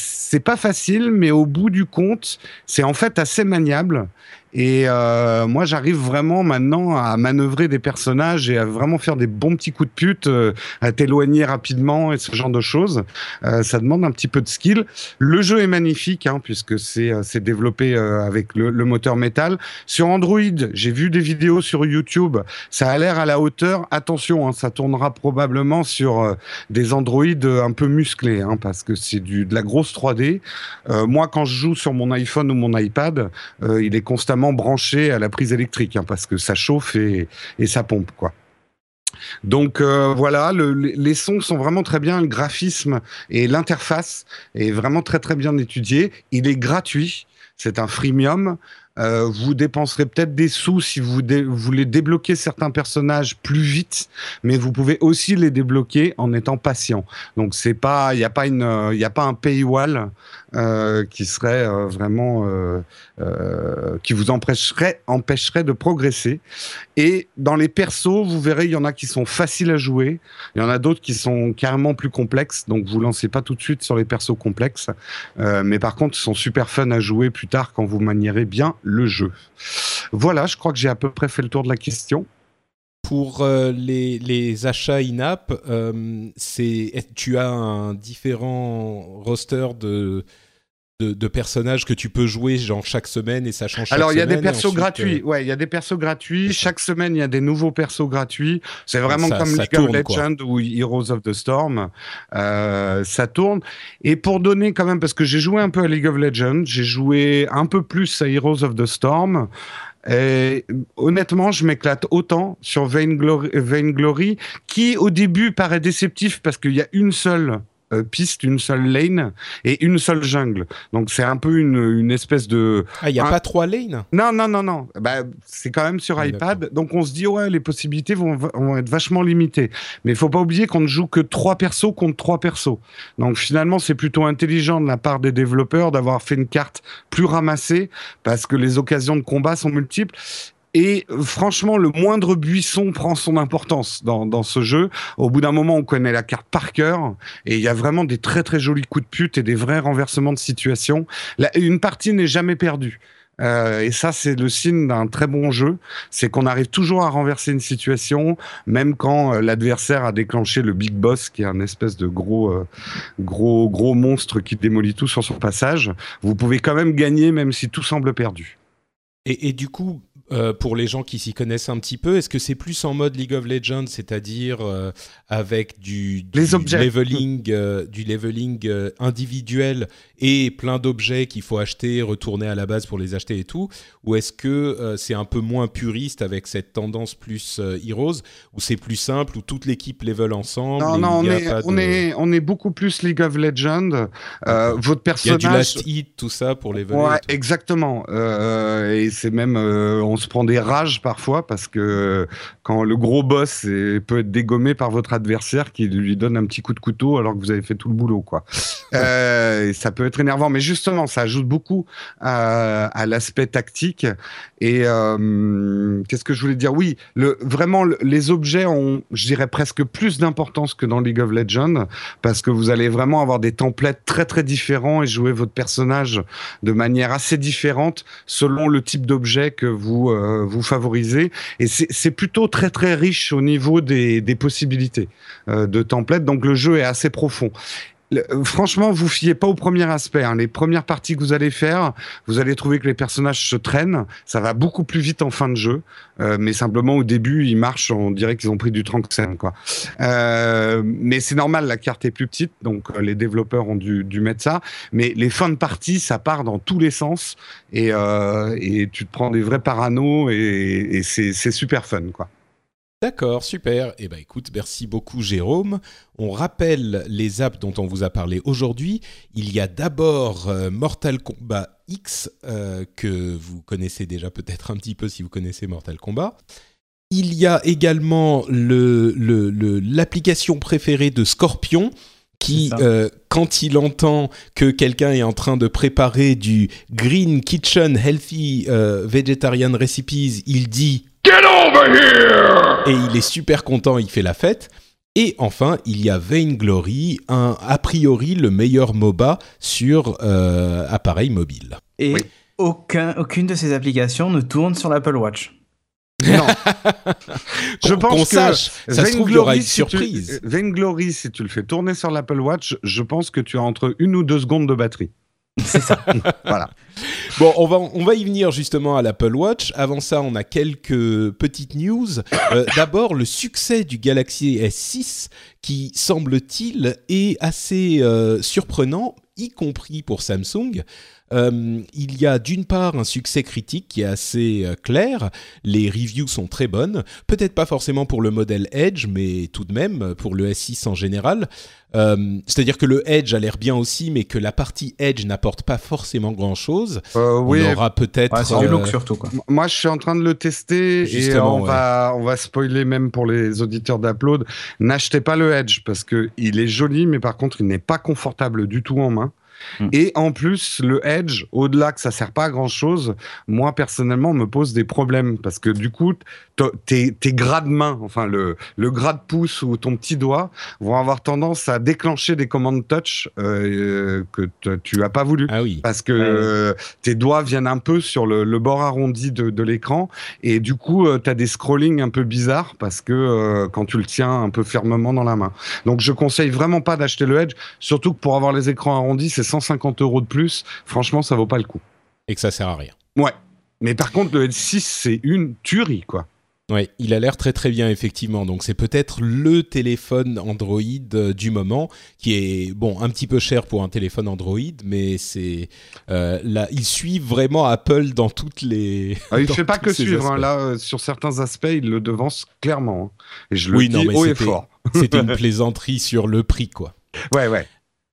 pas facile, mais au bout du compte, c'est en fait assez maniable. Et euh, moi, j'arrive vraiment maintenant à manœuvrer des personnages et à vraiment faire des bons petits coups de pute, euh, à t'éloigner rapidement et ce genre de choses. Euh, ça demande un petit peu de skill. Le jeu est magnifique, hein, puisque c'est euh, c'est développé euh, avec le, le, moteur métal. Sur Android, j'ai vu des vidéos sur YouTube. Ça a l'air à la hauteur. Attention, hein, ça tournera probablement sur euh, des Android un peu musclés, hein, parce que c'est du de la grosse 3D. moi, quand je joue sur mon iPhone ou mon iPad, il est constamment branché à la prise électrique hein, parce que ça chauffe et, ça pompe quoi. Donc euh, voilà, le, les sons sont vraiment très bien, le graphisme et l'interface est vraiment très très bien étudié. Il est gratuit, c'est un freemium. Euh, vous dépenserez peut-être des sous si vous, voulez débloquer certains personnages plus vite, mais vous pouvez aussi les débloquer en étant patient. Donc c'est pas, il n'y a pas une, il a pas un paywall euh, qui serait euh, vraiment euh, qui vous empêcherait empêcherait de progresser. Et dans les persos, vous verrez, il y en a qui sont faciles à jouer, il y en a d'autres qui sont carrément plus complexes. Donc vous lancez pas tout de suite sur les persos complexes, mais par contre, ils sont super fun à jouer plus tard quand vous manierez bien le jeu. Voilà, je crois que j'ai à peu près fait le tour de la question pour euh, les, les, achats in-app, euh, tu as un différent roster de, de, de, personnages que tu peux jouer genre chaque semaine et ça change Alors il y a des persos ensuite, gratuits, euh... ouais, il y a des persos gratuits. Chaque semaine il y a des nouveaux persos gratuits. C'est vraiment ça, comme ça League tourne, of Legends quoi. ou Heroes of the Storm. Euh, ça tourne. Et pour donner quand même, parce que j'ai joué un peu à League of Legends, j'ai joué un peu plus à Heroes of the Storm. Et honnêtement, je m'éclate autant sur Vainglory, Vainglory, qui au début paraît déceptif parce qu'il y a une seule euh, piste, une seule lane et une seule jungle. Donc c'est un peu une, une espèce de... Ah, il n'y a un... pas trois lanes Non, non, non, non. Bah, c'est quand même sur Ah, iPad. Donc on se dit, ouais, les possibilités vont, vont être vachement limitées. Mais il faut pas oublier qu'on ne joue que trois persos contre trois persos. Donc finalement, c'est plutôt intelligent de la part des développeurs d'avoir fait une carte plus ramassée parce que les occasions de combat sont multiples. Et franchement, le moindre buisson prend son importance dans, dans ce jeu. Au bout d'un moment, on connaît la carte par cœur. Et il y a vraiment des très très jolis coups de pute et des vrais renversements de situation. La, une partie n'est jamais perdue. Euh, et ça, c'est le signe d'un très bon jeu. C'est qu'on arrive toujours à renverser une situation, même quand euh, l'adversaire a déclenché le Big Boss, qui est un espèce de gros, euh, gros, gros monstre qui démolit tout sur son passage. Vous pouvez quand même gagner, même si tout semble perdu. Et, et du coup, euh, pour les gens qui s'y connaissent un petit peu, est-ce que c'est plus en mode League of Legends, c'est-à-dire euh, avec du, du Les objets. leveling, euh, du leveling individuel et plein d'objets qu'il faut acheter, retourner à la base pour les acheter et tout, ou est-ce que c'est un peu moins puriste avec cette tendance plus Heroes, où c'est plus simple, où toute l'équipe level ensemble Non, non, on est, pas on, de- est, on est beaucoup plus League of Legends. Votre il y a personnage. du last hit, tout ça pour leveler. Ouais, exactement. Et c'est même, on se prend des rages parfois parce que quand le gros boss est- peut être dégommé par votre adversaire qui lui donne un petit coup de couteau alors que vous avez fait tout le boulot, quoi. Euh, et ça peut être énervant, mais justement, ça ajoute beaucoup à, à l'aspect tactique. Et euh, qu'est-ce que je voulais dire? Oui, le, vraiment, le- les objets ont, je dirais, presque plus d'importance que dans League of Legends parce que vous allez vraiment avoir des templates très très différents et jouer votre personnage de manière assez différente selon le type d'objet que vous euh, vous favorisez. Et c'est plutôt très très riche au niveau des, des possibilités euh, de templates. Donc le jeu est assez profond. Euh, franchement, vous fiez pas au premier aspect. hein. Les premières parties que vous allez faire, vous allez trouver que les personnages se traînent. Ça va beaucoup plus vite en fin de jeu, Euh, mais simplement au début, ils marchent. On dirait qu'ils ont pris du tranxène, quoi. Euh, mais c'est normal, la carte est plus petite, donc euh, les développeurs ont dû, dû mettre ça. Mais les fins de partie, ça part dans tous les sens et, euh, et tu te prends des vrais paranos et, et c'est super fun, quoi. D'accord, super. Eh ben écoute, merci beaucoup Jérôme. On rappelle les apps dont on vous a parlé aujourd'hui. Il y a d'abord euh, Mortal Kombat X, euh, que vous connaissez déjà peut-être un petit peu si vous connaissez Mortal Kombat. Il y a également le- le- le- l'application préférée de Scorpion, qui, euh, quand il entend que quelqu'un est en train de préparer du Green Kitchen Healthy Vegetarian Recipes, il dit et il est super content, il fait la fête. Et enfin, il y a Vainglory, un, a priori le meilleur MOBA sur euh, appareil mobile. Et Oui. aucun, aucune de ces applications ne tourne sur l'Apple Watch. Non. je pense *laughs* que sache. ça se trouve, il y aura une surprise. Vainglory, si tu le fais tourner sur l'Apple Watch, je pense que tu as entre une ou deux secondes de batterie. C'est ça. *laughs* voilà. Bon, on va, on va y venir justement à l'Apple Watch. Avant ça, on a quelques petites news. Euh, d'abord, le succès du Galaxy S6 qui, semble-t-il, est assez euh, surprenant, y compris pour Samsung. Euh, il y a d'une part un succès critique qui est assez euh, clair, les reviews sont très bonnes, peut-être pas forcément pour le modèle Edge, mais tout de même pour le S6 en général. Euh, c'est-à-dire que le Edge a l'air bien aussi, mais que la partie Edge n'apporte pas forcément grand-chose. oui, on aura peut-être... c'est du look surtout. Quoi. Moi, je suis en train de le tester et on, va, on va spoiler même pour les auditeurs d'Upload. N'achetez pas le Edge parce qu'il est joli, mais par contre, il n'est pas confortable du tout en main. Mm. Et en plus, le Edge, au-delà que ça sert pas à grand chose, moi personnellement, me pose des problèmes parce que du coup, tes, tes gras de main, enfin le, le gras de pouce ou ton petit doigt, vont avoir tendance à déclencher des commandes touch euh, que tu as pas voulu. Ah oui. Parce que euh, tes doigts viennent un peu sur le, le bord arrondi de, de l'écran et du coup, euh, tu as des scrollings un peu bizarres parce que euh, quand tu le tiens un peu fermement dans la main. Donc, je conseille vraiment pas d'acheter le Edge, surtout que pour avoir les écrans arrondis, c'est 150 euros de plus. Franchement, ça vaut pas le coup. Et que ça sert à rien. Ouais. Mais par contre, le L6, c'est une tuerie, quoi. Ouais, il a l'air très très bien effectivement. Donc c'est peut-être le téléphone Android euh, du moment qui est bon un petit peu cher pour un téléphone Android, mais c'est euh, là ils suivent vraiment Apple dans toutes les. Ah, il *laughs* ne fait pas que suivre. Hein. là, euh, sur certains aspects, il le devance clairement. Hein. Et je le oui, dis non, mais haut et fort. C'était une *laughs* plaisanterie sur le prix, quoi. Ouais, ouais.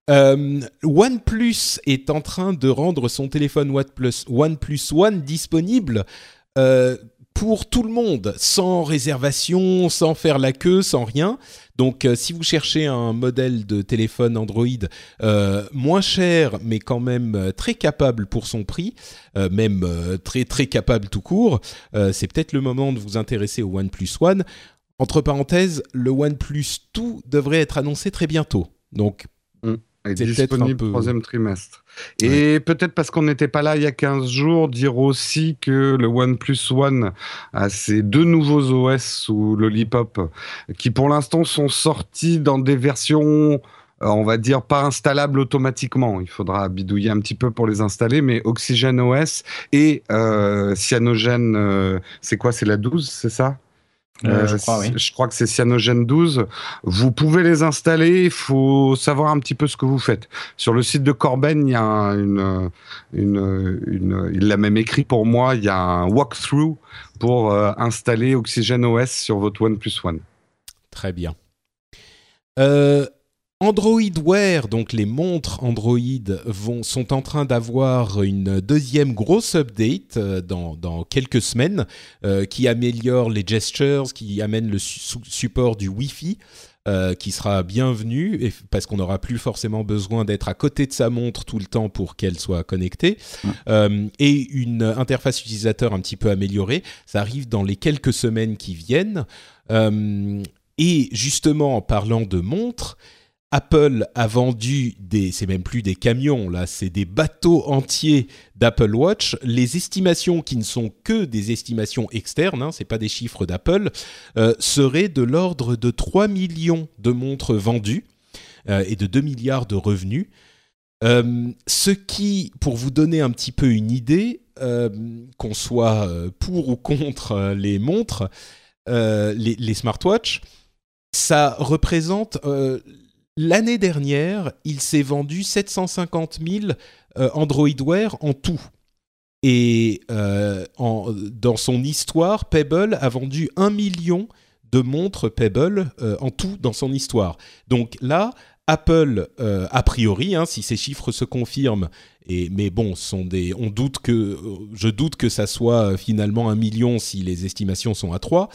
Euh, OnePlus est en train de rendre son téléphone OnePlus, One disponible euh, pour tout le monde, sans réservation, sans faire la queue, sans rien. Donc euh, si vous cherchez un modèle de téléphone Android moins cher, mais quand même très capable pour son prix, même très très capable tout court, c'est peut-être le moment de vous intéresser au OnePlus One. Entre parenthèses, le OnePlus 2 devrait être annoncé très bientôt. Donc est disponible au troisième trimestre. Et peut-être parce qu'on n'était pas là il y a 15 jours, dire aussi que le OnePlus One a ses deux nouveaux OS sous Lollipop qui pour l'instant sont sortis dans des versions euh, on va dire pas installables automatiquement. Il faudra bidouiller un petit peu pour les installer, mais Oxygen OS et euh, Cyanogen, euh, c'est quoi C'est la 12, c'est ça? Euh, euh, je, crois, oui. je, crois, que c'est Cyanogen 12. Vous pouvez les installer, il faut savoir un petit peu ce que vous faites. Sur le site de Corben, il y a une, une, une il l'a même écrit pour moi, il y a un walkthrough pour euh, installer Oxygen OS sur votre OnePlus One. Très bien. Euh, Android Wear, donc les montres Android, vont, sont en train d'avoir une deuxième grosse update euh, dans, dans, quelques semaines euh, qui améliore les gestures, qui amène le support du Wi-Fi. Euh, qui sera bienvenu et, parce qu'on n'aura plus forcément besoin d'être à côté de sa montre tout le temps pour qu'elle soit connectée et une interface utilisateur un petit peu améliorée. Ça arrive dans les quelques semaines qui viennent. et justement, en parlant de montres, Apple a vendu des, c'est même plus des camions là, c'est des bateaux entiers d'Apple Watch. Les estimations qui ne sont que des estimations externes, hein, c'est pas des chiffres d'Apple, euh, seraient de l'ordre de 3 millions de montres vendues euh, et de 2 milliards de revenus. Euh, ce qui, pour vous donner un petit peu une idée, qu'on soit pour ou contre les montres, les, les smartwatches, ça représente L'année dernière, il s'est vendu 750 000 euh, Android Wear en tout. Et euh, dans son histoire, Pebble a vendu un million de montres Pebble euh, en tout dans son histoire. Donc là, Apple, a priori, hein, si ces chiffres se confirment, et, mais bon, sont des, on doute que, je doute que ça soit finalement un million si les estimations sont à 3.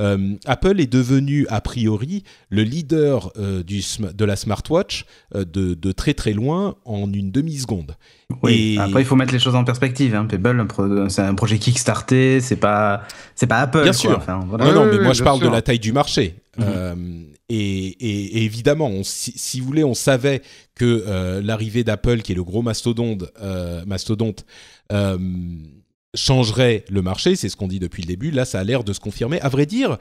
Euh, Apple est devenu a priori le leader euh, du, de la smartwatch euh, de, de, très très loin en une demi-seconde. Oui, et... après il faut mettre les choses en perspective. Hein. Pebble, c'est un projet Kickstarter, c'est pas, c'est pas Apple. Bien sûr. non, non, mais moi je parle de la taille du marché. Mhm. et, évidemment, si, vous voulez, on savait que l'arrivée d'Apple, qui est le gros mastodonte, mastodonte changerait le marché. C'est ce qu'on dit depuis le début. Là, ça a l'air de se confirmer. À vrai dire,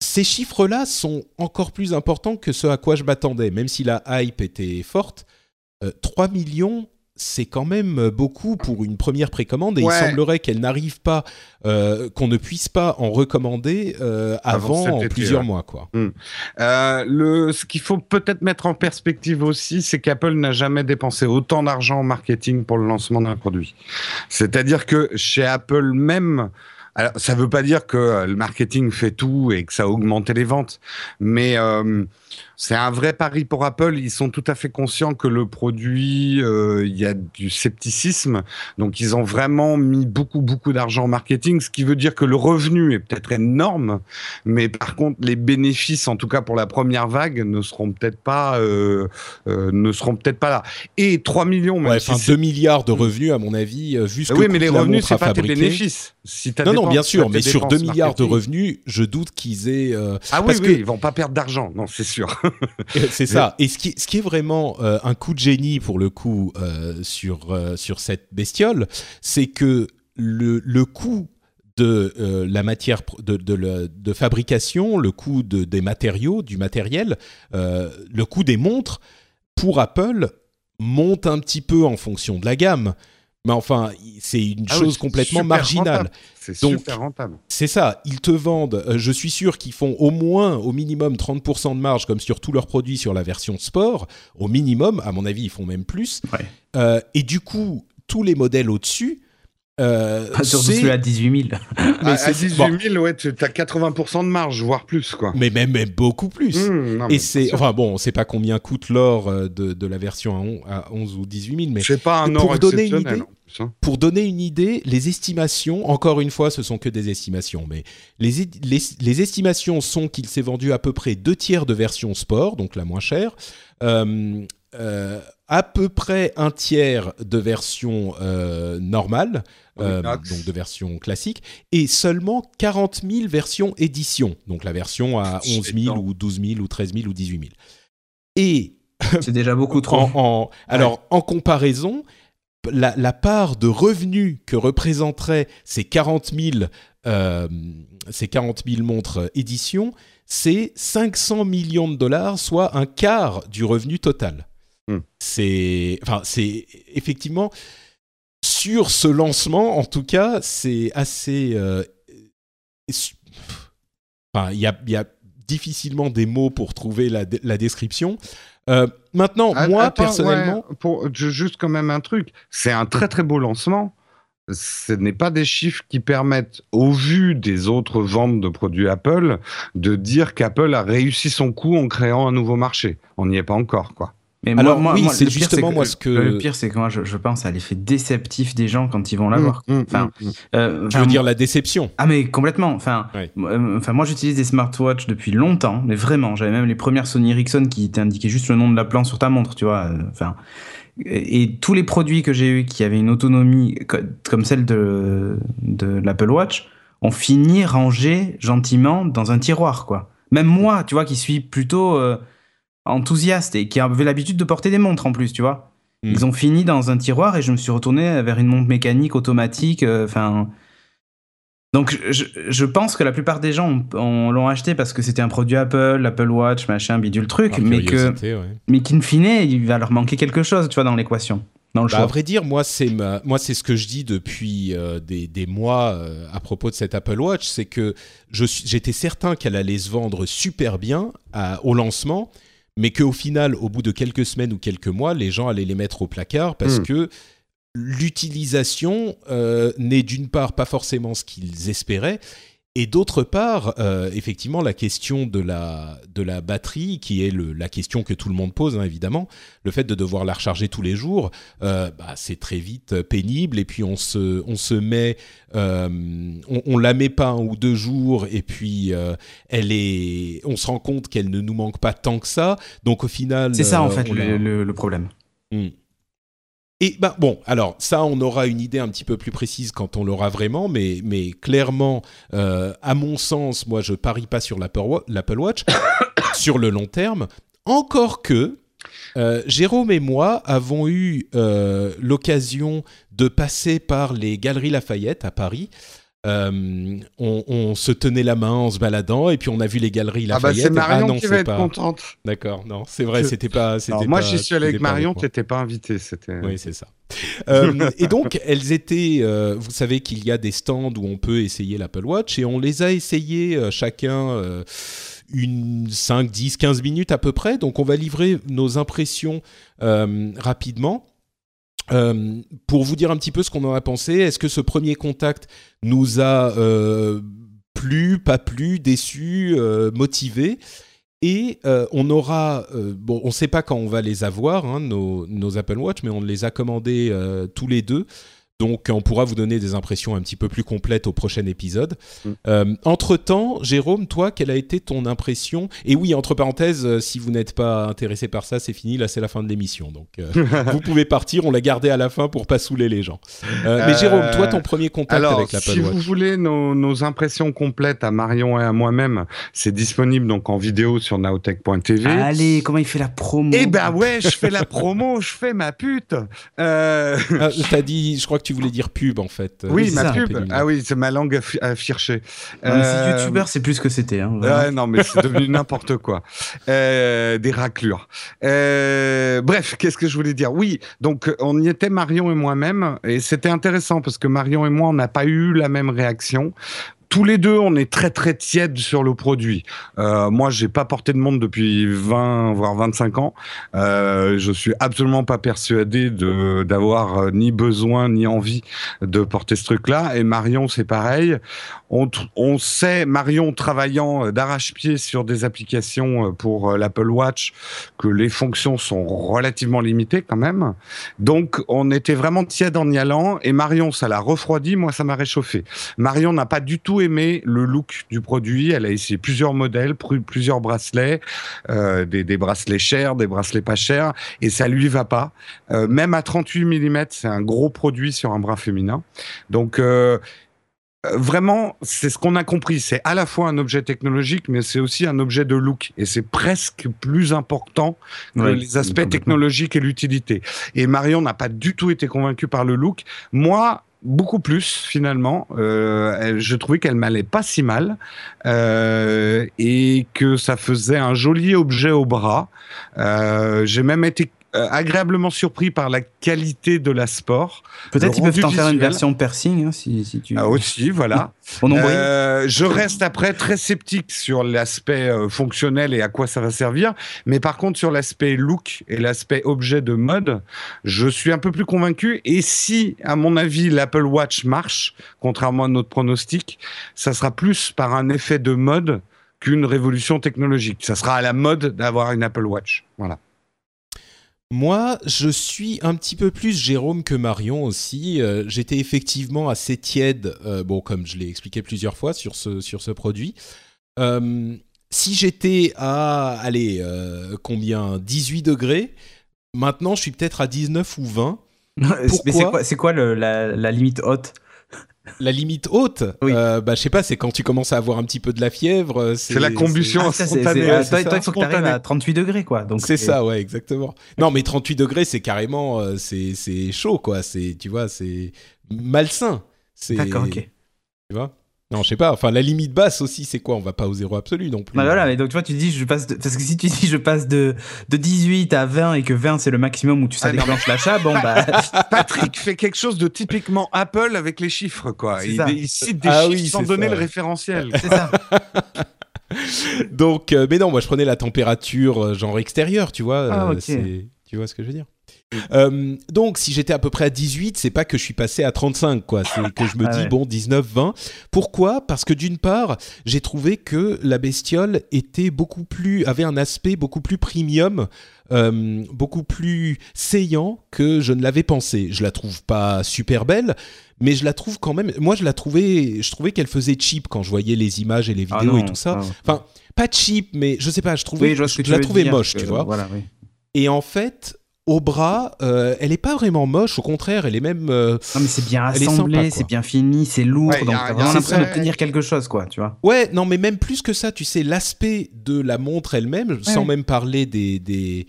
ces chiffres-là sont encore plus importants que ce à quoi je m'attendais, même si la hype était forte. 3 millions, c'est quand même beaucoup pour une première précommande et il semblerait qu'elle n'arrive pas, euh, qu'on ne puisse pas en recommander euh, avant, plusieurs mois, quoi. Hmm. Euh, le, ce qu'il faut peut-être mettre en perspective aussi, c'est qu'Apple n'a jamais dépensé autant d'argent en marketing pour le lancement d'un produit. C'est-à-dire que chez Apple même, alors, ça ne veut pas dire que le marketing fait tout et que ça a augmenté les ventes, mais c'est un vrai pari pour Apple. Ils sont tout à fait conscients que le produit, euh, il y a du scepticisme. Donc, ils ont vraiment mis beaucoup, beaucoup d'argent en marketing, ce qui veut dire que le revenu est peut-être énorme, mais par contre, les bénéfices, en tout cas pour la première vague, ne seront peut-être pas, euh, euh, ne seront peut-être pas là. Et 3 millions, même ouais, enfin, 2 milliards de revenus, à mon avis, vu ce Oui, mais les revenus, c'est pas tes bénéfices. Si non, non, bien sûr, mais sur 2 milliards de revenus, je doute qu'ils aient. ah oui, oui, ils vont pas perdre d'argent, non, c'est sûr. *laughs* c'est ça. Et ce qui, ce qui est vraiment euh, un coup de génie pour le coup euh, sur, euh, sur cette bestiole, c'est que le, le coût de la matière de, de, de, fabrication, le coût de, des matériaux, du matériel, le coût des montres pour Apple monte un petit peu en fonction de la gamme. Mais enfin, c'est une ah chose complètement marginale. C'est super rentable. C'est ça. Ils te vendent. Euh, je suis sûr qu'ils font au moins, au minimum, 30% de marge, comme sur tous leurs produits sur la version sport. Au minimum, à mon avis, ils font même plus. Euh, et du coup, tous les modèles au-dessus. Euh, Surtout celui à 18 000. *laughs* mais à, 18 000, ouais, tu as 80% de marge, voire plus, quoi. Mais même, beaucoup plus. Mmh, et c'est, enfin bon, on sait pas combien coûte l'or euh, de, de, la version à, 11 ou 18 000, mais c'est pas un or pour donner une idée, hein. pour donner une idée, les estimations, encore une fois, ce sont que des estimations, mais les, les, les estimations sont qu'il s'est vendu à peu près deux tiers de version sport, donc la moins chère. Euh, euh, à peu près un tiers de version euh, normale, euh, donc de version classique, et seulement 40 000 versions édition, donc la version à *laughs* 11 000 ou 12 000 ou 13 000 ou 18 000. Et c'est déjà beaucoup *laughs* trop. En, alors, en comparaison, la, part de revenus que représenteraient ces 40 000, ces 40 000 montres édition, c'est 500 millions de dollars, soit un quart du revenu total. Hmm. C'est, enfin, c'est effectivement sur ce lancement, en tout cas, c'est assez. Euh, enfin, il y a, y a, difficilement des mots pour trouver la, la description. Euh, maintenant, moi personnellement, pour juste quand même un truc, c'est un très très beau lancement. Ce n'est pas des chiffres qui permettent, au vu des autres ventes de produits Apple, de dire qu'Apple a réussi son coup en créant un nouveau marché. On n'y est pas encore, quoi. Mais Alors moi, oui, c'est justement moi ce que le pire c'est que moi je, pense à l'effet déceptif des gens quand ils vont l'avoir. Mmh, mmh, enfin, mmh, euh, je veux dire la déception. Ah mais complètement. Enfin, euh, enfin moi j'utilise des smartwatches depuis longtemps, mais vraiment, j'avais même les premières Sony Ericsson qui t'indiquaient juste le nom de la plante sur ta montre, tu vois. Euh, enfin, et, tous les produits que j'ai eu qui avaient une autonomie comme celle de de l'Apple Watch ont fini rangés gentiment dans un tiroir, quoi. Même moi, tu vois, qui suis plutôt enthousiaste et qui avait l'habitude de porter des montres en plus, tu vois. Hmm. Ils ont fini dans un tiroir et je me suis retourné vers une montre mécanique automatique. Euh, donc je, pense que la plupart des gens l'ont acheté parce que c'était un produit Apple, l'Apple Watch, machin, bidule truc, mais que, mais qu'in fine, il va leur manquer quelque chose, tu vois, dans l'équation. Dans le bah, À vrai dire, moi c'est moi c'est ce que je dis depuis euh, des, des, mois euh, à propos de cette Apple Watch, c'est que j'étais certain qu'elle allait se vendre super bien au lancement mais qu'au final, au bout de quelques semaines ou quelques mois, les gens allaient les mettre au placard parce hmm. que l'utilisation euh, n'est d'une part pas forcément ce qu'ils espéraient et d'autre part, euh, effectivement, la question de la, de la batterie, qui est le, la question que tout le monde pose, hein, évidemment, le fait de devoir la recharger tous les jours, euh, bah, c'est très vite pénible, et puis on se, on se met, euh, on, on, la met pas un ou deux jours, et puis elle est, on se rend compte qu'elle ne nous manque pas tant que ça, donc au final... C'est ça, en fait, le, le, problème. Hmm. Et ben bon, alors ça, on aura une idée un petit peu plus précise quand on l'aura vraiment, mais, mais clairement, euh, à mon sens, moi, je parie pas sur l'Apple Watch *coughs* sur le long terme. Encore que, euh, Jérôme et moi avons eu euh, l'occasion de passer par les Galeries Lafayette à Paris euh, on, se tenait la main en se baladant et puis on a vu les galeries Lafayette. Ah bah c'est Marion ah non, qui va être pas... contente. D'accord, non, c'est vrai, c'était pas. moi, j'y suis allé avec Marion, t'étais pas invité, c'était. Oui, c'est ça. euh, et donc, *laughs* elles étaient. Euh, vous savez qu'il y a des stands où on peut essayer l'Apple Watch et on les a essayés chacun une 5, 10, 15 minutes à peu près. Donc, on va livrer nos impressions rapidement. Euh, pour vous dire un petit peu ce qu'on en a pensé, est-ce que ce premier contact nous a euh, plu, pas plu, déçu, euh, motivé? Et on aura, bon, on ne sait pas quand on va les avoir, hein, nos, nos, Apple Watch, mais on les a commandés tous les deux. Donc on pourra vous donner des impressions un petit peu plus complètes au prochain épisode. Mm. Euh, entre-temps, Jérôme, toi, quelle a été ton impression? Et oui, entre parenthèses, euh, si vous n'êtes pas intéressé par ça, c'est fini, là c'est la fin de l'émission. Donc euh, *laughs* vous pouvez partir, on l'a gardé à la fin pour pas saouler les gens. mais Jérôme, toi, ton premier contact avec l'Apple si Watch Si vous voulez nos, impressions complètes à Marion et à moi-même, c'est disponible donc en vidéo sur naotech.tv. Allez, comment il fait la promo? Eh ben ouais, je fais la promo, je fais ma pute. Ah, T'as dit, je crois que tu tu voulais dire pub en fait. Oui, ma pub. Ah oui, c'est ma langue affichée. Euh... youtubeur, c'est plus ce que c'était. Hein, non, mais c'est devenu *laughs* n'importe quoi. Euh, des raclures. Euh, bref, qu'est-ce que je voulais dire? Oui, donc on y était Marion et moi-même, et c'était intéressant parce que Marion et moi, on n'a pas eu la même réaction tous les deux, on est très très tiède sur le produit. Euh, moi, j'ai pas porté de montre depuis 20 voire 25 ans. Euh, je suis absolument pas persuadé de d'avoir euh, ni besoin ni envie de porter ce truc-là. Et Marion, c'est pareil. On, on sait, Marion travaillant euh, d'arrache-pied sur des applications pour l'Apple Watch, que les fonctions sont relativement limitées quand même. Donc, on était vraiment tiède en y allant. Et Marion, ça l'a refroidi. Moi, ça m'a réchauffé. Marion n'a pas du tout aimé le look du produit. Elle a essayé plusieurs modèles, plusieurs bracelets, euh, des, des, bracelets chers, des bracelets pas chers, et ça lui va pas. Euh, même à 38 mm, c'est un gros produit sur un bras féminin. Donc euh, vraiment, c'est ce qu'on a compris. C'est à la fois un objet technologique, mais c'est aussi un objet de look. Et c'est presque plus important que les aspects technologiques et l'utilité. Et Marion n'a pas du tout été convaincu par le look. Moi, beaucoup plus finalement. Euh, je trouvais qu'elle m'allait pas si mal euh, et que ça faisait un joli objet au bras. Euh, J'ai même été euh, agréablement surpris par la qualité de la sport. Peut-être qu'ils peuvent t'en faire une version piercing, hein, si, si, tu. Ah aussi, voilà. euh, je reste après très sceptique sur l'aspect euh, fonctionnel et à quoi ça va servir, mais par contre sur l'aspect look et l'aspect objet de mode, je suis un peu plus convaincu. Et si, à mon avis, l'Apple Watch marche, contrairement à notre pronostic, ça sera plus par un effet de mode qu'une révolution technologique. Ça sera à la mode d'avoir une Apple Watch. Voilà. Moi, je suis un petit peu plus Jérôme que Marion aussi. Euh, j'étais effectivement assez tiède, euh, bon, comme je l'ai expliqué plusieurs fois sur ce, sur ce produit. Euh, si j'étais à, allez, combien 18 degrés, maintenant je suis peut-être à 19 ou 20. *laughs* Pourquoi c'est quoi, la, la, limite haute? La limite haute, euh, bah, je sais pas, c'est quand tu commences à avoir un petit peu de la fièvre. Euh, c'est la combustion ah, spontanée. Ah, toi, il faut que tu arrives à 38 degrés, quoi. C'est ça, ouais, exactement. Non, mais 38 degrés, c'est carrément, euh, c'est chaud, quoi. C'est, tu vois, c'est malsain. D'accord, ok. Tu vois? Non, je sais pas. Enfin, la limite basse aussi, c'est quoi? On va pas au zéro absolu non plus. Bah voilà, mais donc tu vois, tu dis, je passe parce que si tu dis je passe de, de 18 à 20 et que 20 c'est le maximum où tu sais ah, déclenche l'achat, bon bah. *laughs* Patrick fait quelque chose de typiquement Apple avec les chiffres, quoi. Il, il, cite des ah chiffres sans donner le référentiel. C'est ça. *laughs* donc, euh, mais non, moi je prenais la température euh, genre extérieure, tu vois. Ah, euh, tu vois ce que je veux dire? Euh, donc, si j'étais à peu près à 18, c'est pas que je suis passé à 35, quoi. C'est que je me *laughs* ah dis, bon, 19, 20. Pourquoi? Parce que d'une part, j'ai trouvé que la bestiole était beaucoup plus, avait un aspect beaucoup plus premium, euh, beaucoup plus saillant que je ne l'avais pensé. Je la trouve pas super belle, mais je la trouve quand même. Moi, je la trouvais, je trouvais qu'elle faisait cheap quand je voyais les images et les ah vidéos et tout ça. Enfin, pas cheap, mais je sais pas, je trouvais, je, la trouvais moche, tu vois. Voilà, Et en fait, au bras, euh, elle est pas vraiment moche, au contraire, elle est même. euh, Non, mais c'est bien assemblé, c'est bien fini, c'est lourd, Ouais, donc y t'as a vraiment un l'impression de vrai- tenir quelque chose, quoi, tu vois. Ouais, non, mais même plus que ça, tu sais, l'aspect de la montre elle-même, sans même parler des, des,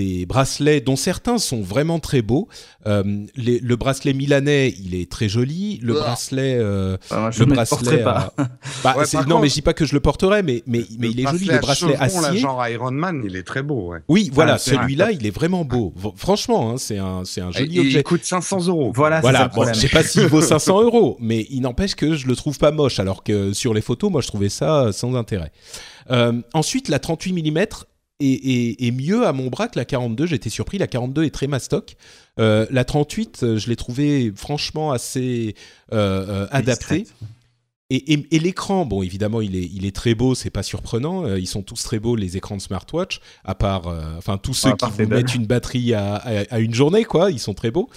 des bracelets, dont certains sont vraiment très beaux. Euh, les- le bracelet milanais, il est très joli. Le Ouah. bracelet. euh, Enfin, moi, je le ne le bracelet. porterai pas. à- *laughs* Bah, Ouais, non, contre, mais je dis pas que je le porterai, mais, mais, mais il est joli, le bracelet à chevrons, là, acier. genre Iron Man, il est très beau. Ouais. Oui, voilà, c'est vrai. celui-là, il est vraiment beau. Franchement, hein, c'est un, c'est un joli et objet. il coûte 500 euros. Voilà, Voilà, le bon, je sais pas s'il vaut *laughs* 500 euros, mais il n'empêche que je le trouve pas moche, alors que sur les photos, moi, je trouvais ça sans intérêt. Euh, ensuite, la 38 mm est mieux à mon bras que la 42. J'étais surpris, la 42 est très mastoc. Euh, la 38, euh, je l'ai trouvée franchement assez euh, euh, adaptée. Et, et- et l'écran, bon, évidemment, il est, il est très beau, c'est pas surprenant. Ils sont tous très beaux, les écrans de smartwatch, à part, enfin, tous ceux qui vous mettent une batterie à, à- à une journée, quoi. Ils sont très beaux.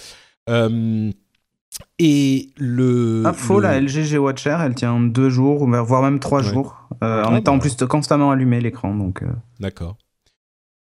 Et le. Info, le- la LG G Watcher, elle tient deux jours, ou voire même trois Ouais. jours, en Ah, étant en bah. plus constamment allumé l'écran. Donc, D'accord.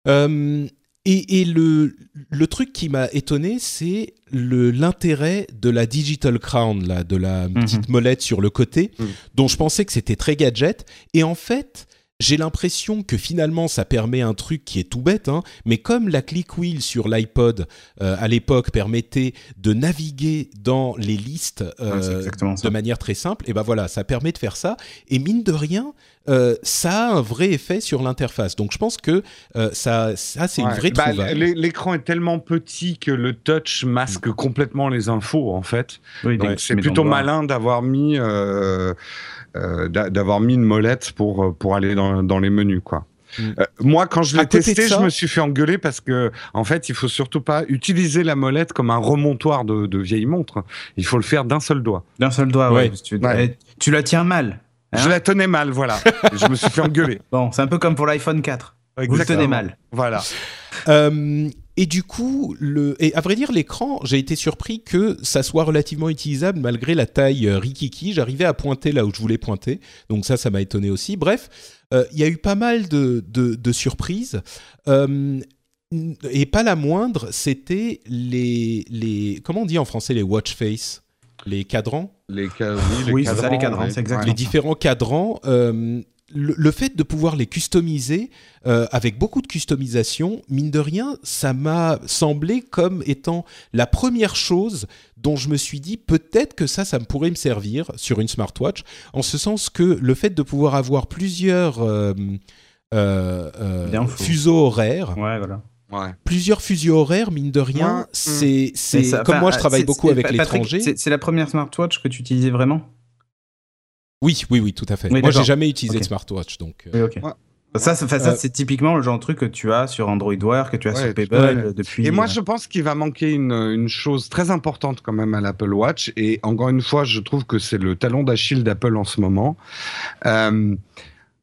Euh, et et le, le truc qui m'a étonné, c'est l'intérêt de la Digital Crown, là, de la petite molette sur le côté, Mhm. dont je pensais que c'était très gadget. Et en fait, j'ai l'impression que finalement, ça permet un truc qui est tout bête, hein, mais comme la click wheel sur l'iPod euh, à l'époque permettait de naviguer dans les listes euh, Ouais, de manière très simple, et ben voilà, ça permet de faire ça. Et mine de rien, euh, ça a un vrai effet sur l'interface. Donc je pense que ça, ça c'est une vraie Bah, trouvaille. L'écran est tellement petit que le touch masque complètement les infos, en fait. oui, Donc c'est plutôt malin d'avoir mis, d'avoir mis une molette pour, euh, pour aller dans, dans les menus, quoi. Mm. Euh, moi, quand je l'ai testé, ça- je me suis fait engueuler parce que, en fait, il faut surtout pas utiliser la molette comme un remontoir de, de vieille montre. Il faut le faire d'un seul doigt. D'un seul doigt, ouais. Ouais. Tu, eh, tu la tiens mal. hein je la tenais mal, voilà. *laughs* Je me suis fait engueuler. Bon, c'est un peu comme pour l'iPhone 4. Vous le tenez mal. Voilà. Euh, et du coup, le, et à vrai dire, l'écran, j'ai été surpris que ça soit relativement utilisable malgré la taille euh, rikiki. J'arrivais à pointer là où je voulais pointer, donc ça, ça m'a étonné aussi. Bref, euh, il y a eu pas mal de, de, de surprises. Euh, et pas la moindre, c'était les, les. Comment on dit en français les watch face? Les cadrans? Les, ca- oui, les Oui, c'est ça, les cadrans, ouais. c'est exactement. les différents cadrans, euh, le, le fait de pouvoir les customiser euh, avec beaucoup de customisation, mine de rien, ça m'a semblé comme étant la première chose dont je me suis dit peut-être que ça, ça me pourrait me servir sur une smartwatch, en ce sens que le fait de pouvoir avoir plusieurs euh, euh, euh, fuseaux horaires, Ouais, voilà. Ouais. plusieurs fuseaux horaires, mine de rien, c'est ça- comme enfin, moi je travaille beaucoup avec Patrick, l'étranger. c'est- C'est la première smartwatch que tu utilisais vraiment? Oui, oui, oui, tout à fait. Oui, moi, j'ai jamais utilisé de smartwatch, donc. euh, Oui. Ouais. Ça, c'est- enfin, ça Euh, c'est typiquement le genre de truc que tu as sur Android Wear, que tu as Ouais, sur Pebble euh, depuis. Et moi, euh, je pense qu'il va manquer une, une chose très importante quand même à l'Apple Watch. Et encore une fois, je trouve que c'est le talon d'Achille d'Apple en ce moment. Euh,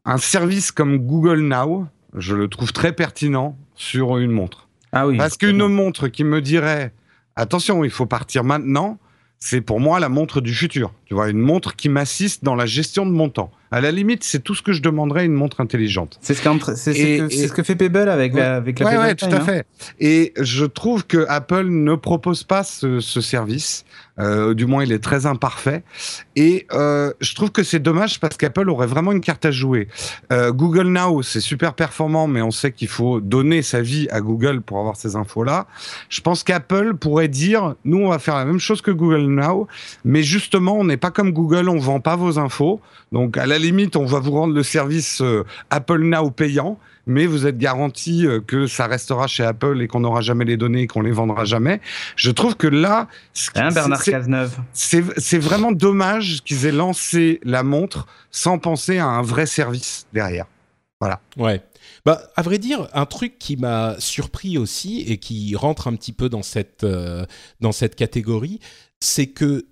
un service comme Google Now, je le trouve très pertinent sur une montre. Ah oui. Parce qu'une montre qui me dirait, attention, il faut partir maintenant, c'est pour moi la montre du futur. Tu vois, une montre qui m'assiste dans la gestion de mon temps. À la limite, c'est tout ce que je demanderais à une montre intelligente. C'est ce, que, ce fait Pebble avec la, avec la Ouais, ouais, tout Time, à hein. fait. Et je trouve que Apple ne propose pas ce, ce service. Euh, du moins, il est très imparfait. Et euh, je trouve que c'est dommage parce qu'Apple aurait vraiment une carte à jouer. Euh, Google Now, c'est super performant, mais on sait qu'il faut donner sa vie à Google pour avoir ces infos-là. Je pense qu'Apple pourrait dire, nous, on va faire la même chose que Google Now, mais justement, on n'est pas comme Google, on vend pas vos infos. Donc, à la limite, on va vous rendre le service euh, Apple Now payant, mais vous êtes garanti euh, que ça restera chez Apple et qu'on n'aura jamais les données et qu'on les vendra jamais. Je trouve que là, Hein, Bernard c'est- Cazeneuve c'est c'est vraiment dommage qu'ils aient lancé la montre sans penser à un vrai service derrière. Ouais. Bah, à vrai dire, un truc qui m'a surpris aussi et qui rentre un petit peu dans cette, euh, dans cette catégorie, c'est que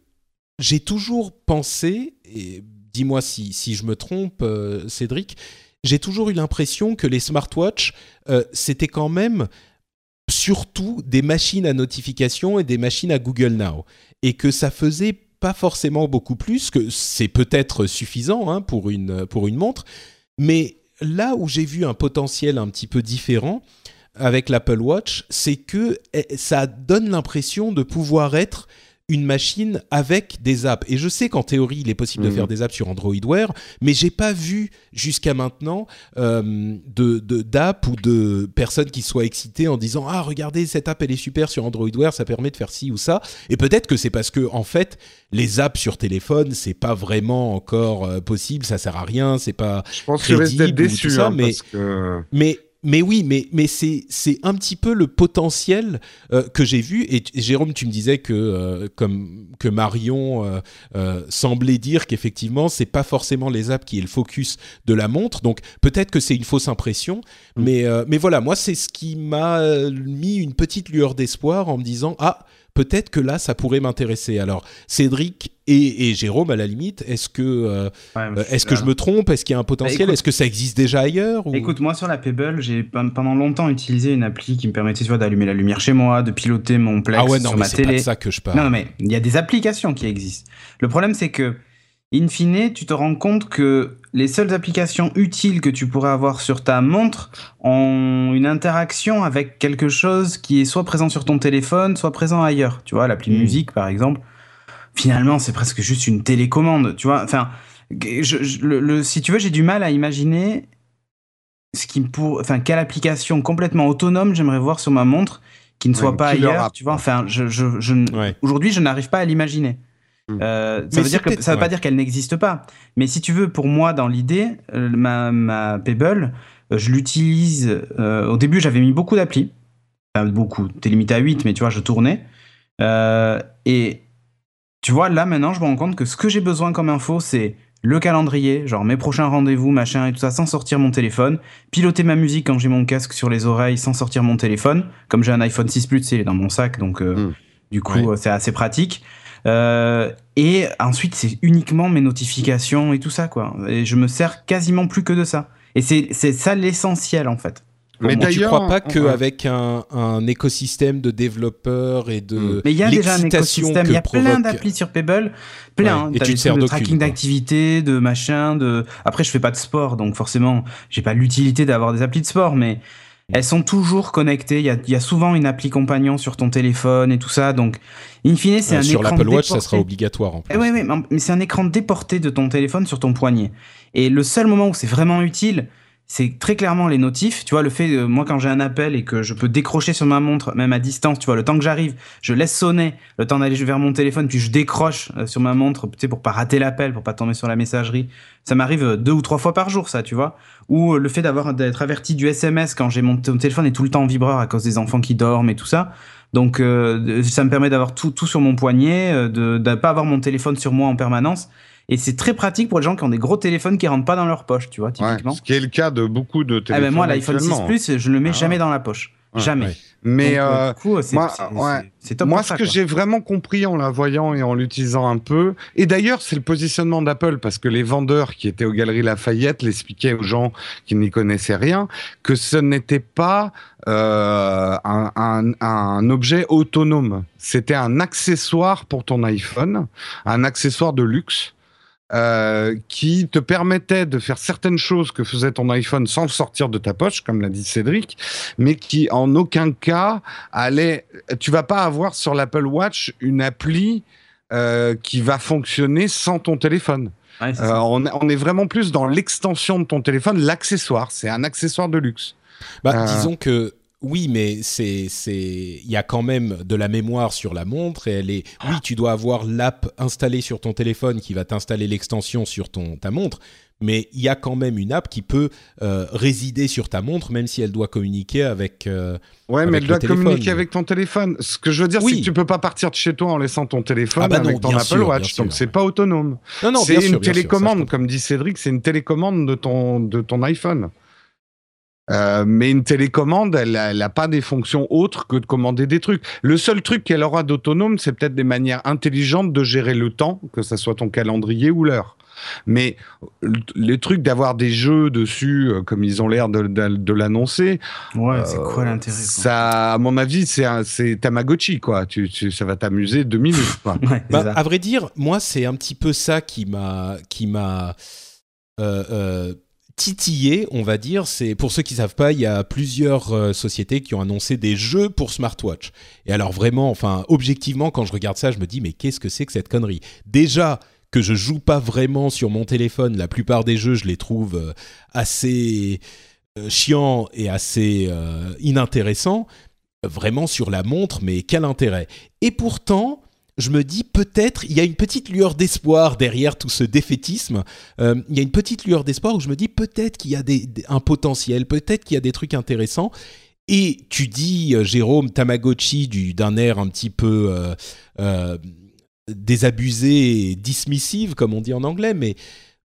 j'ai toujours pensé, et dis-moi si, si je me trompe, euh, Cédric, j'ai toujours eu l'impression que les smartwatches, euh, c'était quand même surtout des machines à notification et des machines à Google Now. Et que ça faisait pas forcément beaucoup plus, que c'est peut-être suffisant hein, pour, une, pour une montre, mais là où j'ai vu un potentiel un petit peu différent, avec l'Apple Watch, c'est que eh, ça donne l'impression de pouvoir être une machine avec des apps. Et je sais qu'en théorie, il est possible de Mhm. faire des apps sur Android Wear, mais j'ai pas vu jusqu'à maintenant euh, de d'app ou de personnes qui soient excitées en disant ah regardez cette app elle est super sur Android Wear, ça permet de faire ci ou ça. Et peut-être que c'est parce que en fait les apps sur téléphone c'est pas vraiment encore euh, possible, ça sert à rien, c'est pas Je pense que je risque d'être déçu, ça, hein, mais- parce que... mais mais oui, mais mais c'est c'est un petit peu le potentiel euh, que j'ai vu. Et Jérôme, tu me disais que euh, comme que Marion euh, semblait dire qu'effectivement c'est pas forcément les apps qui est le focus de la montre. Donc peut-être que c'est une fausse impression. Mais euh, mais voilà, moi c'est ce qui m'a mis une petite lueur d'espoir en me disant ah peut-être que là ça pourrait m'intéresser. Alors Cédric et, et Jérôme à la limite, est-ce que euh, euh, est-ce que je me trompe? Est-ce qu'il y a un potentiel? écoute- Est-ce que ça existe déjà ailleurs ou- Écoute, moi sur la Pebble, j'ai pen- pendant longtemps utilisé une appli qui me permettait d'allumer la lumière chez moi, de piloter mon Plex ah ouais non sur mais ma c'est pas télé. de ça que je parle. Non, mais il y a des applications qui existent. Le problème, c'est que, in fine, tu te rends compte que les seules applications utiles que tu pourrais avoir sur ta montre ont une interaction avec quelque chose qui est soit présent sur ton téléphone, soit présent ailleurs. Tu vois, l'appli Mm. musique, par exemple. Finalement, c'est presque juste une télécommande. Tu vois, enfin, je- je- le- le- si tu veux, j'ai du mal à imaginer ce qui pour, enfin, quelle application complètement autonome j'aimerais voir sur ma montre qui ne soit pas ailleurs. Tu vois, enfin, je, je, je, Ouais. aujourd'hui, je n'arrive pas à l'imaginer. Mm. Euh, ça veut dire c'est que peut-être- ça veut pas ouais. dire qu'elle n'existe pas. Mais si tu veux, pour moi, dans l'idée, euh, ma, ma Pebble, euh, je l'utilise. euh, au début, j'avais mis beaucoup d'applis. Enfin, beaucoup. T'es limité à 8, mais tu vois, je tournais. Euh, et tu vois, là, maintenant, je me rends compte que ce que j'ai besoin comme info, c'est le calendrier, genre mes prochains rendez-vous, machin et tout ça, sans sortir mon téléphone. Piloter ma musique quand j'ai mon casque sur les oreilles, sans sortir mon téléphone. Comme j'ai un iPhone 6 Plus, il est dans mon sac, donc euh, Mm. du coup, Ouais. c'est assez pratique. Euh, et ensuite, c'est uniquement mes notifications et tout ça, quoi. Et je me sers quasiment plus que de ça. Et c'est ça l'essentiel, en fait. Mais tu d'ailleurs, crois pas on- qu'avec un, un écosystème de développeurs et de Mm. Mais il y a déjà un l'excitation écosystème, que il y a plein provoque- d'applis sur Pebble, plein. Ouais, et T'as tu te sers de tracking d'activité, de machin, de. Après, je fais pas de sport, donc forcément, j'ai pas l'utilité d'avoir des applis de sport, mais. Elles sont toujours connectées. Il y a, y a souvent une appli compagnon sur ton téléphone et tout ça, donc in fine, c'est Euh, un sur écran l'Apple Watch, ça déporté. sera obligatoire en plus. Eh ouais, ouais, mais- mais c'est un écran déporté de ton téléphone sur ton poignet. Et le seul moment où c'est vraiment utile, c'est très clairement les notifs. Tu vois, le fait, euh, moi, quand j'ai un appel et que je peux décrocher sur ma montre, même à distance, tu vois, le temps que j'arrive, je laisse sonner, le temps d'aller vers mon téléphone, puis je décroche euh, sur ma montre, tu sais, pour pas rater l'appel, pour pas tomber sur la messagerie. Ça m'arrive euh, deux ou trois fois par jour, ça, tu vois. Ou euh, le fait d'avoir d'être averti du SMS quand j'ai mon, mon téléphone est tout le temps en vibreur à cause des enfants qui dorment et tout ça. Donc, euh, ça me permet d'avoir tout, tout sur mon poignet, euh, de ne pas avoir mon téléphone sur moi en permanence. Et c'est très pratique pour les gens qui ont des gros téléphones qui rentrent pas dans leur poche, tu vois, Ouais, typiquement. ce qui est le cas de beaucoup de Ah téléphones. ben moi, l'iPhone 6 actuellement. Plus, je le mets Ah. jamais dans la poche. Ouais, jamais. ouais. Mais Donc, euh, coup, moi, c'est- ouais. c'est- c'est top Moi, ce ça, que j'ai vraiment compris en la voyant et en l'utilisant un peu, et d'ailleurs, c'est le positionnement d'Apple, parce que les vendeurs qui étaient aux Galeries Lafayette l'expliquaient aux gens qui n'y connaissaient rien, que ce n'était pas euh, un, un- un objet autonome. C'était un accessoire pour ton iPhone, un accessoire de luxe. Euh, qui te permettait de faire certaines choses que faisait ton iPhone sans le sortir de ta poche, comme l'a dit Cédric, mais qui en aucun cas allait. Tu vas pas avoir sur l'Apple Watch une appli euh, qui va fonctionner sans ton téléphone. Ouais, Euh, on, on est vraiment plus dans l'extension de ton téléphone, l'accessoire. C'est un accessoire de luxe. Bah, Euh. disons que oui, mais c'est c'est il y a quand même de la mémoire sur la montre et elle est oui, tu dois avoir l'app installée sur ton téléphone qui va t'installer l'extension sur ton ta montre, mais il y a quand même une app qui peut euh, résider sur ta montre même si elle doit communiquer avec euh, Ouais, Avec mais elle le doit téléphone. communiquer avec ton téléphone. Ce que je veux dire, Oui. c'est que tu peux pas partir de chez toi en laissant ton téléphone Ah bah non, avec ton Apple sûr, Watch. sûr, donc c'est ouais. pas autonome. Non non, c'est une sûr, ça, télécommande, comme dit Cédric, c'est une télécommande de ton, de ton iPhone. Euh, mais une télécommande, elle n'a pas des fonctions autres que de commander des trucs. Le seul truc qu'elle aura d'autonome, c'est peut-être des manières intelligentes de gérer le temps, que ce soit ton calendrier ou l'heure. Mais le- les trucs d'avoir des jeux dessus, euh, comme ils ont l'air de, de- de l'annoncer, Ouais, c'est euh, quoi l'intérêt ça, à mon avis, c'est un- c'est Tamagotchi, quoi. Tu, tu- ça va t'amuser deux minutes, quoi. *laughs* Ouais, c'est Bah, à vrai dire, moi, c'est un petit peu ça qui m'a, qui m'a. euh, euh, titillé, on va dire. C'est pour ceux qui savent pas, il y a plusieurs euh, sociétés qui ont annoncé des jeux pour smartwatch. Et alors vraiment, enfin objectivement, quand je regarde ça, je me dis mais qu'est-ce que c'est que cette connerie? Déjà que je joue pas vraiment sur mon téléphone, la plupart des jeux, je les trouve euh, assez euh, chiants et assez inintéressants. Vraiment sur la montre, mais quel intérêt? Et pourtant, je me dis peut-être il y a une petite lueur d'espoir derrière tout ce défaitisme. Euh, il y a une petite lueur d'espoir où je me dis peut-être qu'il y a des, un potentiel, peut-être qu'il y a des trucs intéressants. Et tu dis, euh, Jérôme, Tamagotchi d'un air un petit peu euh, désabusé et dismissive, comme on dit en anglais, mais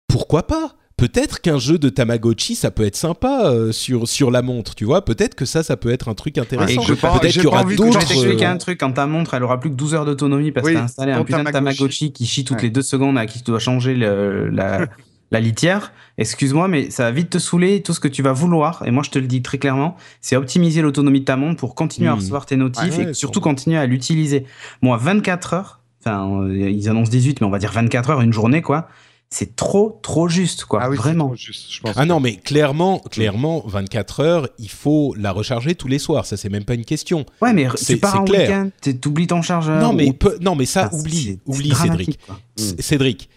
pourquoi pas? Peut-être qu'un jeu de Tamagotchi, ça peut être sympa euh, sur, sur la montre, tu vois. Peut-être que ça, ça peut être un truc intéressant. peut-être qu'il y aura d'autres. Je t'expliquer un truc. Quand ta montre, elle aura plus que 12 heures d'autonomie parce que t'as installé un putain de Tamagotchi qui chie toutes les deux secondes à qui tu dois changer la, la litière. Excuse-moi, mais ça va vite te saouler. Tout ce que tu vas vouloir, et moi je te le dis très clairement, c'est optimiser l'autonomie de ta montre pour continuer à hmm. recevoir tes notifs et surtout continuer à l'utiliser. Moi, 24 heures, enfin, euh, ils annoncent 18, mais on va dire 24 heures, une journée, quoi c'est trop trop juste quoi ah oui, vraiment. juste, je pense ah non mais clairement clairement 24 heures il faut la recharger tous les soirs ça c'est même pas une question. Ouais mais c'est pas un week-end t'oublies ton chargeur non mais non mais ça oublie oublie Cédric. Cédric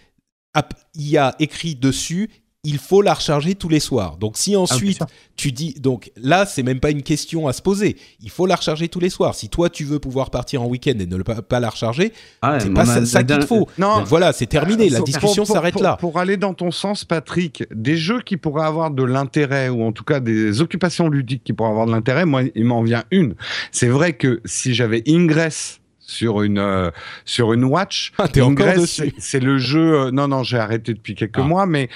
il y a écrit dessus il faut la recharger tous les soirs. Donc si ah, ensuite tu dis donc là c'est même pas une question à se poser. Il faut la recharger tous les soirs. Si toi tu veux pouvoir partir en week-end et ne pas, la recharger, ah c'est pas ça, qu'il faut. Non, voilà, c'est terminé. la discussion s'arrête là. Pour aller dans ton sens, Patrick, des jeux qui pourraient avoir de l'intérêt ou en tout cas des occupations ludiques qui pourraient avoir de l'intérêt, moi il m'en vient une. C'est vrai que si j'avais Ingress sur une euh, sur une watch. Ah, t'es encore. C'est le jeu. Euh, non non, j'ai arrêté depuis quelques ah. mois, mais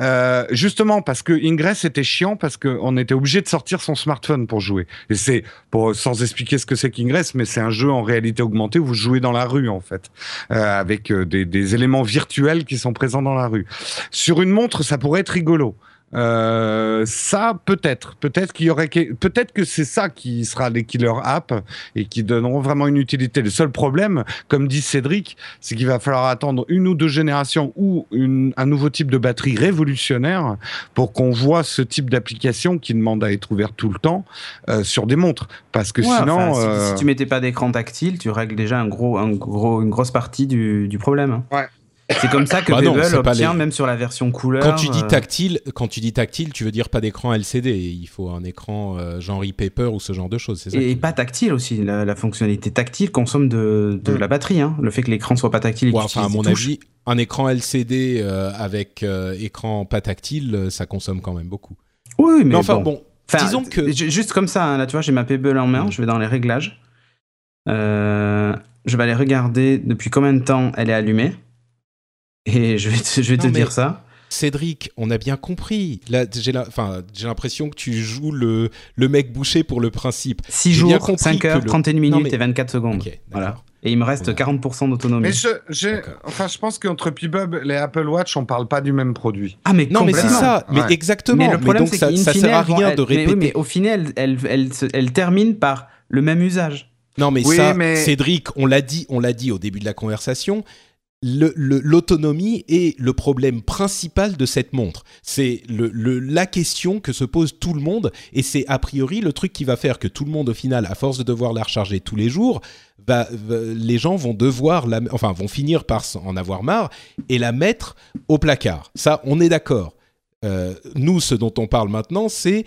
euh, justement parce que Ingress était chiant parce qu'on était obligé de sortir son smartphone pour jouer. Et c'est pour sans expliquer ce que c'est qu'Ingress, mais c'est un jeu en réalité augmentée où vous jouez dans la rue en fait, avec des, des éléments virtuels qui sont présents dans la rue. Sur une montre, ça pourrait être rigolo. Euh, ça, peut-être, peut-être qu'il y aurait, peut-être que c'est ça qui sera les killer apps et qui donneront vraiment une utilité. Le seul problème, comme dit Cédric, c'est qu'il va falloir attendre une ou deux générations ou une, un nouveau type de batterie révolutionnaire pour qu'on voit ce type d'application qui demande à être ouvert tout le temps euh, sur des montres. Parce que sinon, si, euh... si, tu mettais pas d'écran tactile, tu règles déjà un gros, un gros, une grosse partie du, du problème. Ouais. C'est comme ça que bah obtient même sur la version couleur. Quand tu dis euh, tactile, quand tu dis tactile, tu veux dire pas d'écran LCD. Il faut un écran euh, genre e-paper ou ce genre de choses. Ça et, pas tactile aussi. La, fonctionnalité tactile consomme de, de mm. la batterie. Hein. Le fait que l'écran soit pas tactile. Et enfin, à mon avis, un écran LCD euh, avec écran pas tactile, ça consomme quand même beaucoup. Oui, mais, enfin bon. disons que juste comme ça, hein, là, tu vois, j'ai ma Pebble en main. Mm. Je vais dans les réglages. je vais aller regarder depuis combien de temps elle est allumée. Et je vais te, je vais te dire ça. Cédric, on a bien compris. Là, j'ai l'impression que tu joues le, le mec bouché pour le principe. 6 jours, 5 heures, 31 minutes et 24 secondes. voilà. Et il me reste 40% d'autonomie. Mais je, enfin, je pense qu'entre Pibub et Apple Watch, on parle pas du même produit. Ah, mais non, mais c'est ça. Mais exactement. Mais le problème, c'est ça, ça sert à rien de répéter. Mais, au final, elle, elle, elle, termine par le même usage. Non, mais ça, Cédric, on l'a dit, on l'a dit au début de la conversation l'autonomie est le problème principal de cette montre. C'est la question que se pose tout le monde et c'est a priori le truc qui va faire que tout le monde au final, à force de devoir la recharger tous les jours, les gens vont devoir, enfin vont finir par en avoir marre et la mettre au placard. Ça, on est d'accord. Euh, nous, ce dont on parle maintenant, c'est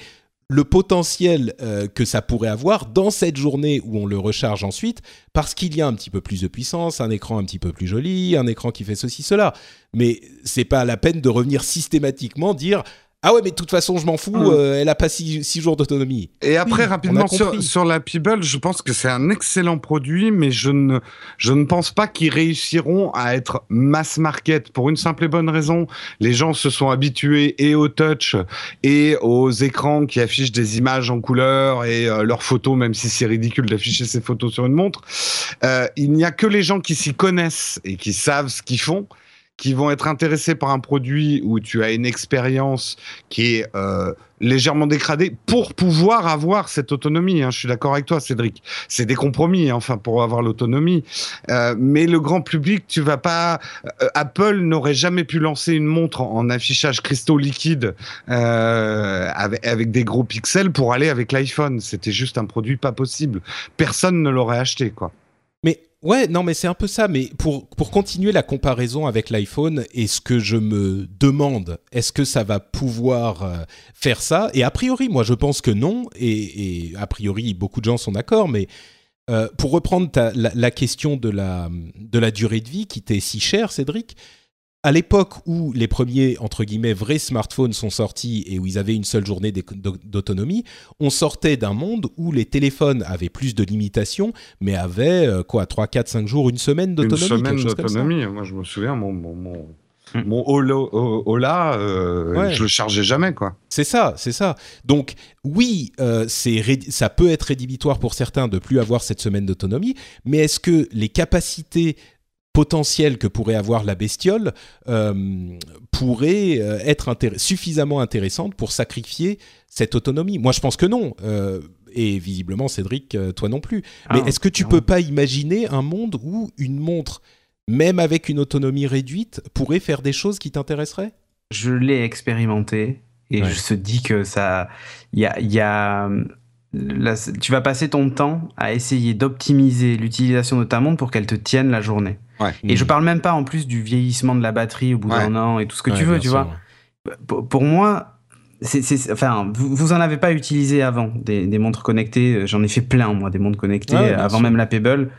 le potentiel euh, que ça pourrait avoir dans cette journée où on le recharge ensuite, parce qu'il y a un petit peu plus de puissance, un écran un petit peu plus joli, un écran qui fait ceci, cela. Mais c'est pas la peine de revenir systématiquement dire ah ouais, mais de toute façon, je m'en fous, hum. euh, elle a pas six, jours d'autonomie. Et après, rapidement, sur, sur, la Peeble, je pense que c'est un excellent produit, mais je ne, je ne pense pas qu'ils réussiront à être mass market pour une simple et bonne raison. Les gens se sont habitués et au touch et aux écrans qui affichent des images en couleur et euh, leurs photos, même si c'est ridicule d'afficher ces photos sur une montre. Euh, il n'y a que les gens qui s'y connaissent et qui savent ce qu'ils font qui vont être intéressés par un produit où tu as une expérience qui est euh, légèrement dégradée pour pouvoir avoir cette autonomie. Hein. Je suis d'accord avec toi, Cédric. C'est des compromis, hein, enfin, pour avoir l'autonomie. Euh, mais le grand public, tu vas pas. Euh, Apple n'aurait jamais pu lancer une montre en, affichage cristaux liquide avec, avec, des gros pixels pour aller avec l'iPhone. C'était juste un produit pas possible. Personne ne l'aurait acheté, quoi. Mais Ouais, non, mais c'est un peu ça. Mais pour, pour continuer la comparaison avec l'iPhone, et ce que je me demande, est-ce que ça va pouvoir euh, faire ça? Et a priori, moi, je pense que non. Et, a priori, beaucoup de gens sont d'accord. Mais euh, pour reprendre la, question de la, de la durée de vie qui t'est si chère, Cédric, à l'époque où les premiers, entre guillemets, vrais smartphones sont sortis et où ils avaient une seule journée d'autonomie, on sortait d'un monde où les téléphones avaient plus de limitations, mais avaient, euh, quoi, 3, 4, 5 jours, une semaine d'autonomie Une semaine d'autonomie, moi je me souviens, mon, mon, mon... Hmm. Ola, euh, je le chargeais jamais, quoi. C'est ça, c'est ça. Donc, oui, euh, ça peut être rédhibitoire pour certains de plus avoir cette semaine d'autonomie, mais est-ce que les capacités potentiel que pourrait avoir la bestiole euh, pourrait euh, être suffisamment intéressante pour sacrifier cette autonomie. Moi, je pense que non. Euh, et visiblement, Cédric, toi non plus. Mais ah, est-ce que tu peux pas imaginer un monde où une montre, même avec une autonomie réduite, pourrait faire des choses qui t'intéresseraient? Je l'ai expérimenté et je se dis que ça, il y a, y a tu vas passer ton temps à essayer d'optimiser l'utilisation de ta montre pour qu'elle te tienne la journée. Et je parle même pas en plus du vieillissement de la batterie au bout d'un an et tout ce que tu veux, tu vois. Pour, moi, enfin, vous, en avez pas utilisé avant des, montres connectées. J'en ai fait plein, moi, des montres connectées avant même la Pebble,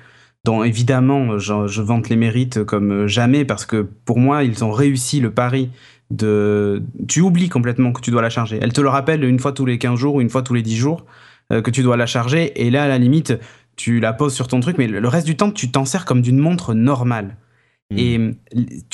dont évidemment je, je vante les mérites comme jamais parce que pour moi, ils ont réussi le pari de. Tu oublies complètement que tu dois la charger. Elle te le rappelle une fois tous les 15 jours ou une fois tous les 10 jours que tu dois la charger. Et là, à la limite, tu la poses sur ton truc, mais le reste du temps, tu t'en sers comme d'une montre normale. Hmm. Et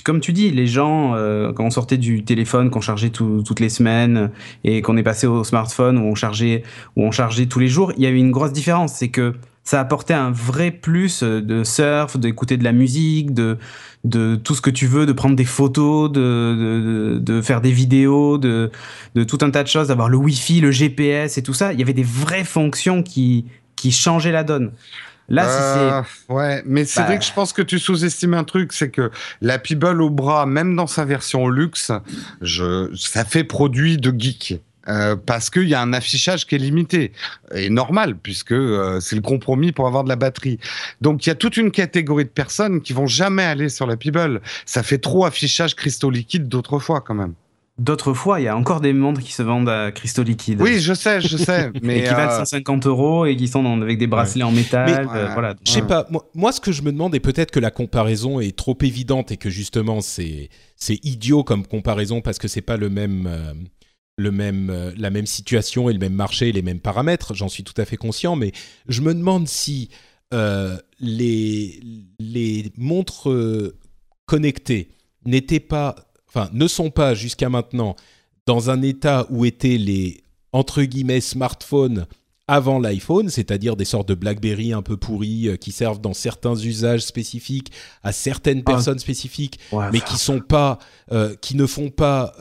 comme tu dis, les gens, euh, quand on sortait du téléphone, qu'on chargeait toutes les semaines, et qu'on est passé au smartphone où on chargeait, où on chargeait tous les jours, il y avait une grosse différence. C'est que ça apportait un vrai plus de surf, d'écouter de la musique, de, de tout ce que tu veux, de prendre des photos, de, de, de faire des vidéos, de, de tout un tas de choses, d'avoir le Wi-Fi, le GPS et tout ça. Il y avait des vraies fonctions qui, qui changeaient la donne. Là, c'est. Euh, ouais, mais c'est vrai bah. que je pense que tu sous-estimes un truc, c'est que la Pebble au bras, même dans sa version luxe, je, ça fait produit de geek. Euh, parce qu'il y a un affichage qui est limité et normal puisque euh, c'est le compromis pour avoir de la batterie. Donc il y a toute une catégorie de personnes qui vont jamais aller sur la Pebble. Ça fait trop affichage cristaux liquides d'autrefois quand même. D'autres fois, il y a encore des montres qui se vendent à cristaux liquides. Oui, je sais, je sais. *laughs* mais et qui valent 150 euh, euros et qui sont avec des bracelets en métal. voilà. Je sais pas. Moi, moi, ce que je me demande, et peut-être que la comparaison est trop évidente et que justement c'est c'est idiot comme comparaison parce que c'est pas le même le même, euh, la même situation et le même marché, les mêmes paramètres, j'en suis tout à fait conscient, mais je me demande si euh, les, les montres euh, connectées n'étaient pas, enfin, ne sont pas jusqu'à maintenant dans un état où étaient les, entre guillemets, smartphones avant l'iPhone, c'est-à-dire des sortes de BlackBerry un peu pourris qui servent dans certains usages spécifiques à certaines ah. personnes spécifiques, mais qui sont pas, qui ne font pas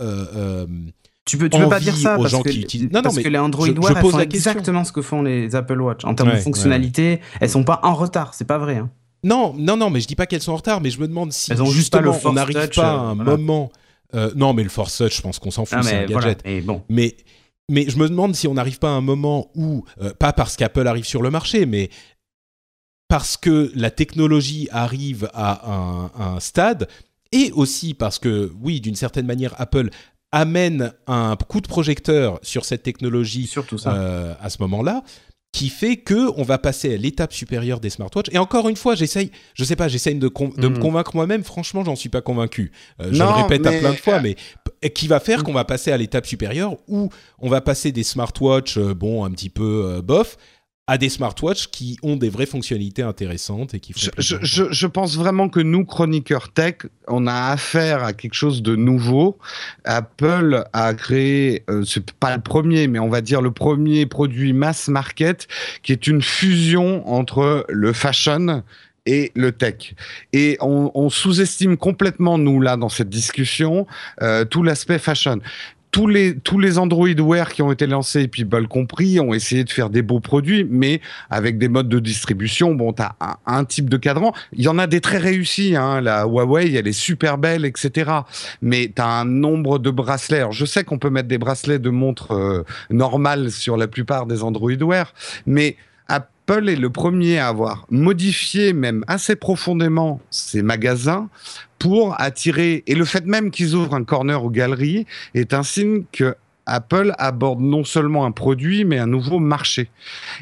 tu peux, tu peux pas dire ça parce, que, qui non, parce que les Android Wear font exactement ce que font les Apple Watch. En termes de fonctionnalité, elles sont pas en retard, c'est pas vrai. Hein. Non, non, non, mais je dis pas qu'elles sont en retard, mais je me demande si justement on n'arrive pas à un moment. Euh, non, mais le Force Touch, je pense qu'on s'en fout, ah, c'est un gadget. bon. Mais, mais je me demande si on n'arrive pas à un moment où, euh, pas parce qu'Apple arrive sur le marché, mais parce que la technologie arrive à un, un stade et aussi parce que, oui, d'une certaine manière, Apple amène un coup de projecteur sur cette technologie Surtout ça. Euh, à ce moment-là qui fait que on va passer à l'étape supérieure des smartwatches. Et encore une fois, j'essaye, je sais pas, j'essaye de, de me mm. convaincre moi-même. Franchement, j'en suis pas convaincu. Euh, je le répète à plein de fois, mais qui va faire mm. qu'on va passer à l'étape supérieure où on va passer des smartwatches, euh, bon, un petit peu bof, à des smartwatches qui ont des vraies fonctionnalités intéressantes et qui font je, je, je, pense vraiment que nous, chroniqueurs tech, on a affaire à quelque chose de nouveau. Apple a créé, euh, c'est pas le premier, mais on va dire le premier produit mass market qui est une fusion entre le fashion et le tech. Et on, sous-estime complètement, nous, là, dans cette discussion, euh, tout l'aspect fashion tous les tous les Android Wear qui ont été lancés, et puis Apple compris, ont essayé de faire des beaux produits, mais avec des modes de distribution. Bon, tu as un, type de cadran. Il y en a des très réussis. Hein. La Huawei, elle est super belle, etc. Mais tu as un nombre de bracelets. Alors, je sais qu'on peut mettre des bracelets de montres euh, normales sur la plupart des Android Wear, mais Apple est le premier à avoir modifié même assez profondément ses magasins pour attirer, et le fait même qu'ils ouvrent un corner ou galerie est un signe que Apple aborde non seulement un produit, mais un nouveau marché.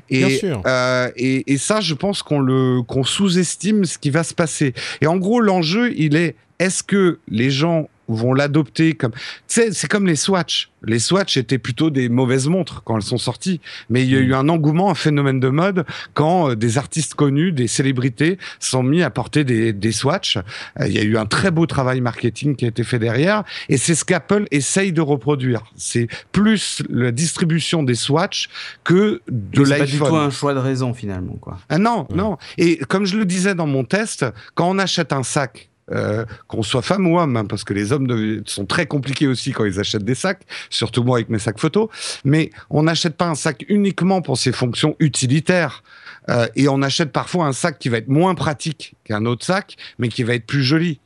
Et, Bien sûr. Euh, et, ça, je pense qu'on le qu'on sous-estime ce qui va se passer. Et en gros, l'enjeu, il est est-ce que les gens vont l'adopter comme. c'est comme les Swatch. Les Swatch étaient plutôt des mauvaises montres quand elles sont sorties, mais il y a eu mm. un engouement, un phénomène de mode quand euh, des artistes connus, des célébrités sont mis à porter des, des Swatch. Euh, il y a eu un très beau travail marketing qui a été fait derrière, et c'est ce qu'Apple essaye de reproduire. C'est plus la distribution des Swatch que de l'iPhone. C'est pas du tout un choix de raison finalement, quoi. Ah non, non. Et comme je le disais dans mon test, quand on achète un sac euh, qu'on soit femme ou homme, hein, parce que les hommes sont très compliqués aussi quand ils achètent des sacs, surtout moi avec mes sacs photos. Mais on n'achète pas un sac uniquement pour ses fonctions utilitaires. Euh, et on achète parfois un sac qui va être moins pratique qu'un autre sac, mais qui va être plus joli.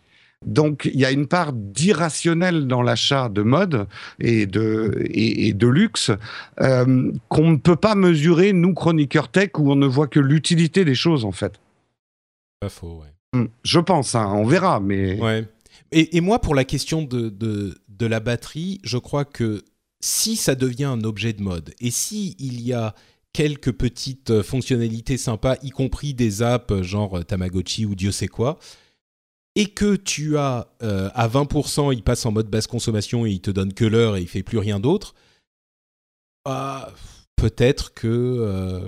Donc il y a une part d'irrationnel dans l'achat de mode et de, luxe euh, qu'on ne peut pas mesurer, nous, chroniqueurs tech, où on ne voit que l'utilité des choses, en fait. Pas faux. Hmm, je pense, hein, on verra, mais. Ouais. Et, moi, pour la question de, de, la batterie, je crois que si ça devient un objet de mode et si il y a quelques petites fonctionnalités sympas, y compris des apps genre Tamagotchi ou Dieu sait quoi, et que tu as euh, à 20%, il passe en mode basse consommation et il te donne que l'heure et il fait plus rien d'autre, bah, peut-être que. Euh,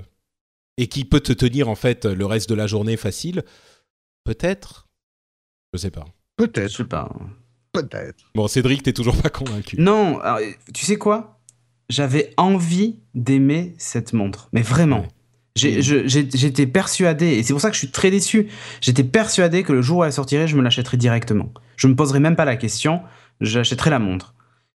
et qui peut te tenir en fait le reste de la journée facile Peut-être Je sais pas. Peut-être. Je sais pas. Peut-être. Bon, Cédric, t'es toujours pas convaincu. Non, tu sais quoi? J'avais envie d'aimer cette montre, mais vraiment. J'étais persuadé, et c'est pour ça que je suis très déçu, j'étais persuadé que le jour où elle sortirait, je me l'achèterais directement. Je me poserais même pas la question, j'achèterais la montre.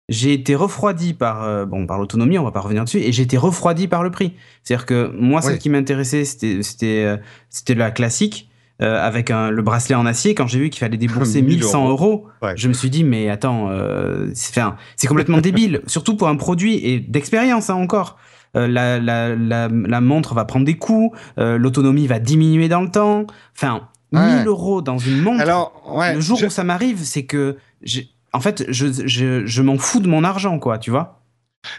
J'ai été refroidi par, euh, bon, par l'autonomie, on va pas revenir dessus, et j'ai été refroidi par le prix. C'est-à-dire que moi, ce qui m'intéressait, c'était euh, c'était la classique. Euh, avec le bracelet en acier, quand j'ai vu qu'il fallait débourser *laughs* 1100 euros, je me suis dit, mais attends, euh, c'est complètement débile, *laughs* surtout pour un produit et d'expérience hein, encore. Euh, la, la, la, montre va prendre des coups, l'autonomie va diminuer dans le temps. Enfin, 1000 euros dans une montre. Alors, le jour où ça m'arrive, c'est que, en fait, je, je, je m'en fous de mon argent, quoi, tu vois.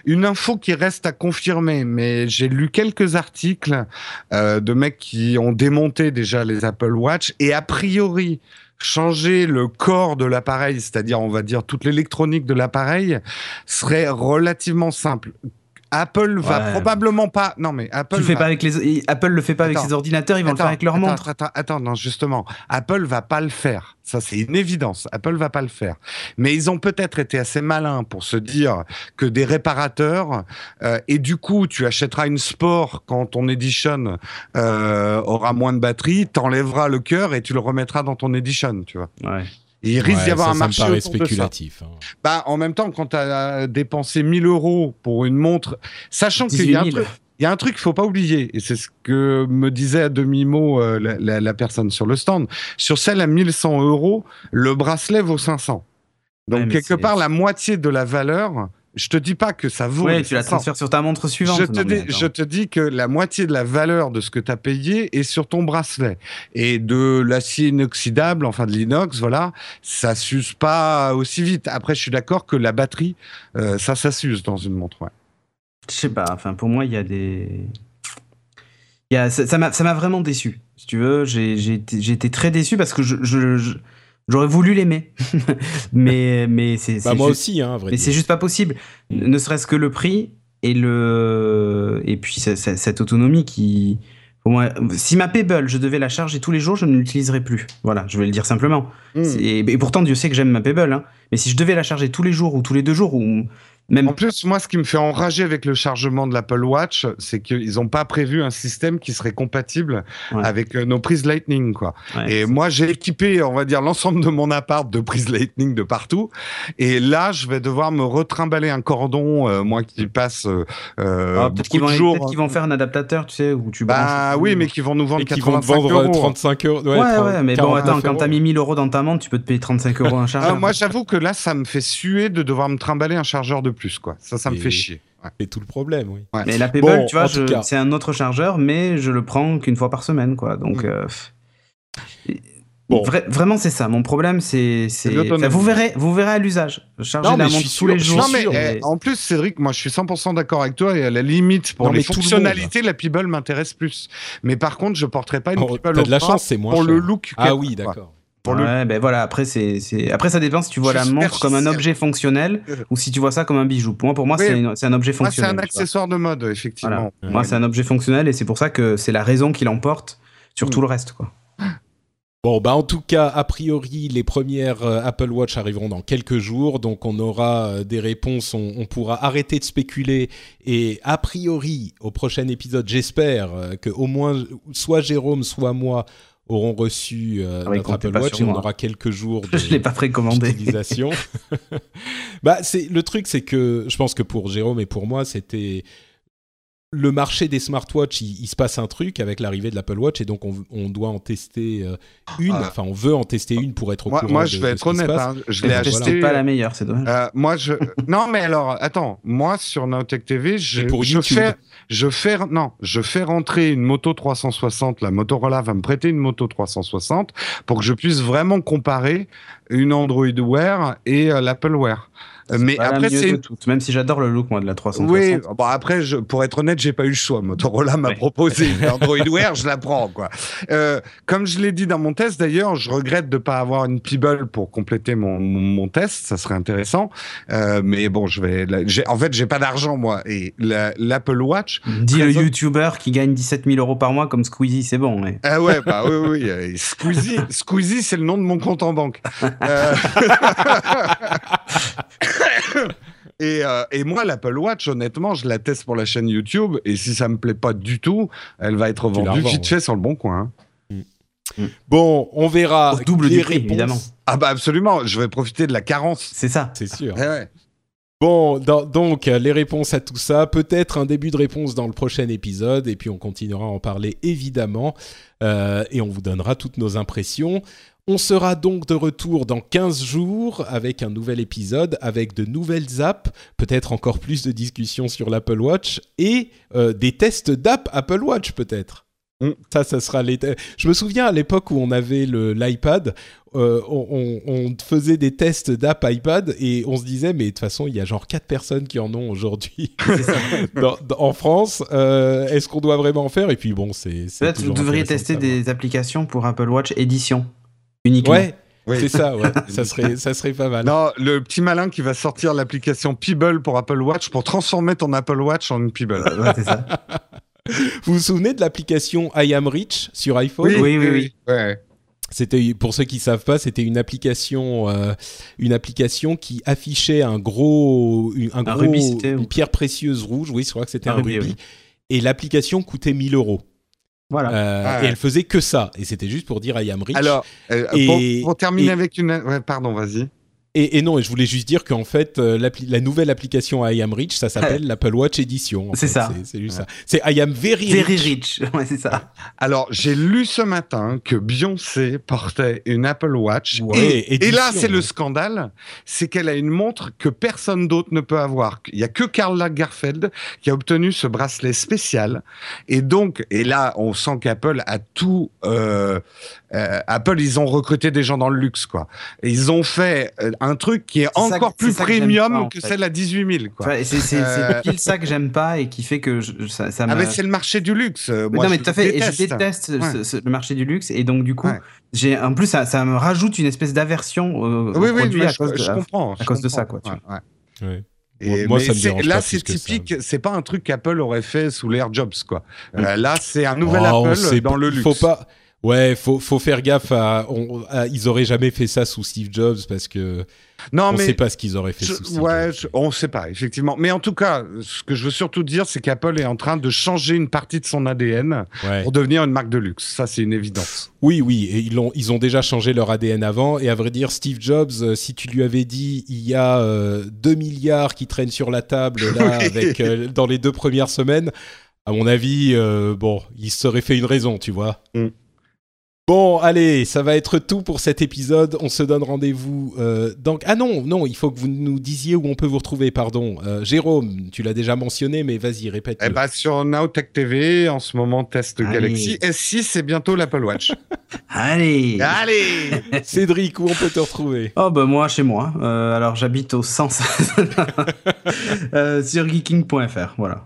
Une info qui reste à confirmer, mais j'ai lu quelques articles euh, de mecs qui ont démonté déjà les Apple Watch et a priori changer le corps de l'appareil, c'est-à-dire on va dire toute l'électronique de l'appareil, serait relativement simple. Apple va probablement pas. Non mais Apple. Tu fais pas avec les. Apple le fait pas avec ses ordinateurs, ils vont le faire avec leur montre. Attends, attends, non justement, Apple va pas le faire. Ça c'est une évidence. Apple va pas le faire. Mais ils ont peut-être été assez malins pour se dire que des réparateurs euh, et du coup tu achèteras une Sport quand ton Edition euh, aura moins de batterie, t'enlèveras le cœur et tu le remettras dans ton Edition, tu vois. Ouais. Il risque d'y avoir un marché me spéculatif. Hein. Bah, en même temps, quand tu as dépensé 1000 euros pour une montre, sachant qu'il y a un truc. Il y a un truc qu'il faut pas oublier, et c'est ce que me disait à demi-mot euh, la, personne sur le stand. Sur celle à 1100 euros, le bracelet vaut 500. Donc, quelque part, la moitié de la valeur je te dis pas que ça vaut. Oui, tu la transfères sur ta montre suivante. Je te, dis, je te dis que la moitié de la valeur de ce que tu as payé est sur ton bracelet. Et de l'acier inoxydable, enfin de l'inox, voilà, ça s'use pas aussi vite. Après, je suis d'accord que la batterie, euh, ça, ça s'use dans une montre. Ouais. Je sais pas, enfin, pour moi, il y a des. Y a, ça m'a vraiment déçu. Si tu veux, j'ai été très déçu parce que je, je J'aurais voulu l'aimer, *laughs* mais mais c'est bah moi aussi, hein, vrai Mais c'est juste pas possible. Ne serait-ce que le prix et le et puis cette autonomie qui pour moi, si ma Pebble, je devais la charger tous les jours, je ne l'utiliserais plus. Voilà, je vais le dire simplement. Hmm. Et, pourtant, Dieu sait que j'aime ma Pebble. Hein. Mais si je devais la charger tous les jours ou tous les deux jours, ou Même En plus, moi, ce qui me fait enrager avec le chargement de l'Apple Watch, c'est qu'ils n'ont pas prévu un système qui serait compatible Ouais. avec euh, nos prises Lightning, quoi. Ouais, Et moi, j'ai équipé, on va dire, l'ensemble de mon appart de prises Lightning de partout. Et là, je vais devoir me retrimballer un cordon, euh, moi qui passe euh, euh, Ah, peut-être qu'ils beaucoup vont, de jours. peut-être qu'ils vont faire un adaptateur, tu sais, où tu Bah oui, mais qui vont nous vendre Et qui vont te 85 vendre euros. 35 euros. Ouais, ouais, mais bon, 49 attends, quand euros. t'as mis 1000 euros dans ta montre, tu peux te payer 35 euros un Ah, chargeur. moi, j'avoue que là, ça me fait suer de devoir me trimballer un chargeur de plus, quoi. Ça, ça me fait chier. Ouais. C'est tout le problème, oui. Ouais. Mais la Pebble, Bon, tu vois, je- c'est un autre chargeur, mais je le prends qu'une fois par semaine, quoi. Donc, Mm. euh, Bon. vra- vraiment, c'est ça. Mon problème, c'est, c'est, l'autonomie. enfin, vous verrez, vous verrez à l'usage. Charger Non, mais la montre tous les jours. Non, mais sûr, eh, mais- en plus, Cédric, moi, je suis 100% d'accord avec toi et à la limite, pour Non, les tout le fonctionnalités, la Pebble m'intéresse plus. Mais par contre, je porterai pas une Oh, Pebble T'as de la chance, c'est moins pour cher. le look. Ah oui, d'accord. Pour le ouais, ben voilà. Après, c'est, c'est, après, ça dépend si tu vois la montre comme un objet fonctionnel ou si tu vois ça comme un bijou. Pour moi, pour moi, Oui. c'est, une- c'est un objet Moi, c'est fonctionnel. un accessoire de mode, effectivement. Voilà. Moi, c'est un objet fonctionnel et c'est pour ça que c'est la raison qui l'emporte sur Mm. tout le reste, quoi. Bon, bah en tout cas, a priori, les premières euh, Apple Watch arriveront dans quelques jours, donc on aura euh, des réponses, on, on pourra arrêter de spéculer et a priori, au prochain épisode, j'espère euh, que au moins soit Jérôme, soit moi auront reçu euh, Ah notre Apple Watch et on aura quelques jours *laughs* de Je l'ai pas précommandé. d'utilisation. *laughs* bah, c'est le truc, c'est que je pense que pour Jérôme et pour moi, c'était le marché des smartwatches, il, il se passe un truc avec l'arrivée de l'Apple Watch et donc on, on doit en tester euh, une, Ah. enfin on veut en tester une pour être au Moi, courant. moi, de- je de vais ce être qui se honnête. passe. hein, je l'ai acheté. pas la meilleure, c'est dommage. Euh, moi, je. *laughs* Non, mais alors, attends. Moi, sur Nowtech TV, je, pour je fais, je fais, non, je fais rentrer une moto 360. La Motorola va me prêter une moto 360 pour que je puisse vraiment comparer une Android Wear et euh, l'Apple Wear. Euh, Mais la après, c'est même si j'adore le look, moi, de la 360. Oui, bon après, je, pour être honnête, j'ai pas eu le choix. Motorola m'a Ouais. proposé une *laughs* Android Wear, je la prends quoi. Euh, comme je l'ai dit dans mon test d'ailleurs, je regrette de pas avoir une Pebble pour compléter mon, mon, mon test, ça serait intéressant. Euh, mais bon, je vais. j'ai- en fait, j'ai pas d'argent moi et la- l'Apple Watch. Dis le Présente- YouTuber qui gagne 17 000 euros par mois comme Squeezie, c'est bon. ouais. Ah ouais, bah oui, oui. euh, Squeezie, Squeezie, c'est le nom de mon compte en banque. *laughs* Euh, *laughs* Et, euh, et moi, l'Apple Watch, honnêtement, je la teste pour la chaîne YouTube. Et si ça me plaît pas du tout, elle va être Tu la vendue vite ouais. fait sur le bon coin. hein. Bon, on verra. Au double du prix, réponses. évidemment. Ah bah absolument, je vais profiter de la carence. C'est ça. C'est sûr. Eh ouais. Bon, dans- donc les réponses à tout ça, peut-être un début de réponse dans le prochain épisode, et puis on continuera à en parler évidemment, euh, et on vous donnera toutes nos impressions. On sera donc de retour dans 15 jours avec un nouvel épisode, avec de nouvelles apps, peut-être encore plus de discussions sur l'Apple Watch, et euh, des tests d'app Apple Watch peut-être. Mm. Ça, ça sera les. Je me souviens à l'époque où on avait l'iPad, euh, on, on- on faisait des tests d'app iPad et on se disait, mais de toute façon, il y a genre quatre personnes qui en ont aujourd'hui *laughs* *laughs* en France. Euh, Est-ce qu'on doit vraiment en faire? Et puis bon, c'est. Peut-être vous devriez tester des applications pour Apple Watch édition uniquement. Ouais, Oui. c'est ça, ouais. *laughs* ça, serait, ça serait pas mal. Non, le petit malin qui va sortir l'application Pebble pour Apple Watch pour transformer ton Apple Watch en une. Ouais, ça. *laughs* Vous vous souvenez de l'application I Am Rich sur iPhone Oui, oui, oui. Ouais. C'était pour ceux qui savent pas, c'était une application, euh, une application qui affichait un gros, une- un Un gros- rubis, une pierre précieuse rouge. Oui, je crois que c'était un, Un rubis, rubis. oui. Et l'application coûtait 1000 euros. Voilà. Euh, Ah ouais. Et elle faisait que ça. Et c'était juste pour dire I am rich. Alors, euh, Et- pour, pour terminer et- avec une... Ouais, pardon, vas-y. Et, et non, et je voulais juste dire qu'en fait, euh, l'appli- la nouvelle application I am rich, ça s'appelle *laughs* l'Apple Watch Edition. C'est ça. C'est- juste ça. C'est I am very, Very rich. rich. *laughs* Ouais, c'est ça. Alors, j'ai lu ce matin que Beyoncé portait une Apple Watch. Ouais, et, et là, c'est le scandale, c'est qu'elle a une montre que personne d'autre ne peut avoir. Il y a que Karl Lagerfeld qui a obtenu ce bracelet spécial. Et donc, et là, on sent qu'Apple a tout. euh, euh, Apple, ils ont recruté des gens dans le luxe, quoi. Et ils ont fait euh, un truc qui est, encore que- plus que premium pas, en que celle à 18 000, quoi. C'est Euh, pile ça que j'aime pas et qui fait que je- ça, ça Ah, m'a. mais c'est le marché du luxe. Mais Moi, non, mais je tout à fait. Et je déteste. ce- ce- le marché du luxe. Et donc, du coup, Ouais. j'ai en plus, ça, ça me rajoute une espèce d'aversion au, au Oui, oui, produit à je, cause de je comprends. je cause de ça, quoi, tu Ouais, ouais. Ouais. Et, Moi, mais ça me là, c'est typique. C'est pas un truc qu'Apple aurait fait sous l'Air Jobs, quoi. Euh, là, c'est un nouvel Oh, Apple dans le il luxe. Faut pas. Ouais, faut faut faire gaffe à, ils auraient jamais fait ça sous Steve Jobs parce que non, on ne sait pas ce qu'ils auraient fait sous Steve ouais, on ne sait pas effectivement. Mais en tout cas, ce que je veux surtout dire, c'est qu'Apple est en train de changer une partie de son ADN pour devenir une marque de luxe. Ça, c'est une évidence. Oui, oui, et ils ont ils ont déjà changé leur ADN avant. Et à vrai dire, Steve Jobs, euh, si tu lui avais dit il y a 2 euh, milliards qui traînent sur la table là *laughs* avec euh, dans les deux premières semaines à mon avis, bon, il serait fait une raison, tu vois. Mm. Bon, allez, ça va être tout pour cet épisode. On se donne rendez-vous. Euh, donc, ah non, non, il faut que vous nous disiez où on peut vous retrouver. Pardon, euh, Jérôme, tu l'as déjà mentionné, mais vas-y, répète. Eh bah, sur Nowtech TV, en ce moment test Galaxy S6, c'est bientôt l'Apple Watch. *laughs* allez, allez. *laughs* Cédric, où on peut te retrouver? Oh bah moi, chez moi. Euh, alors j'habite au sens *laughs* sur geeking.fr, voilà.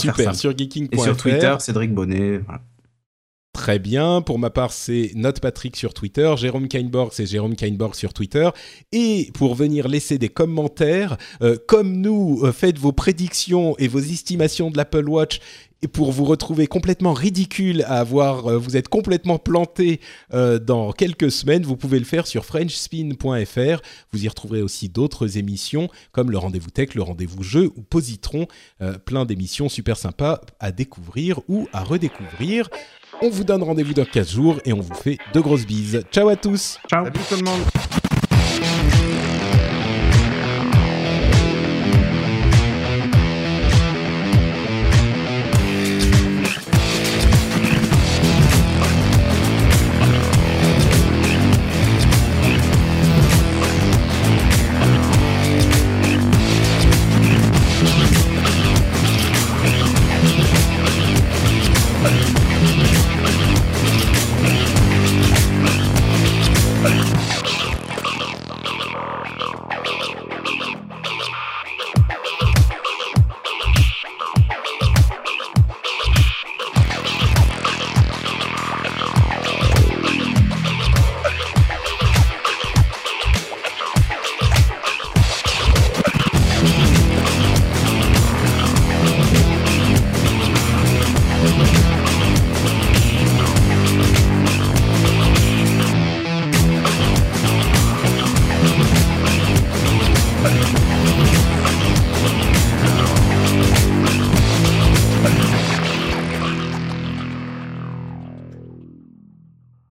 Super, sur geeking.fr. Et sur Twitter, Cédric Bonnet. Voilà. Très bien. Pour ma part, c'est Note Patrick sur Twitter. Jérôme Kainborg, c'est Jérôme Kainborg sur Twitter. Et pour venir laisser des commentaires, euh, comme nous, euh, faites vos prédictions et vos estimations de l'Apple Watch. Et pour vous retrouver complètement ridicule à avoir, euh, vous êtes complètement planté dans quelques semaines, vous pouvez le faire sur FrenchSpin.fr. Vous y retrouverez aussi d'autres émissions comme le Rendez-vous Tech, le Rendez-vous Jeu ou Positron. plein d'émissions super sympas à découvrir ou à redécouvrir. On vous donne rendez-vous dans 15 jours et on vous fait de grosses bises. Ciao à tous. Ciao. tout le monde.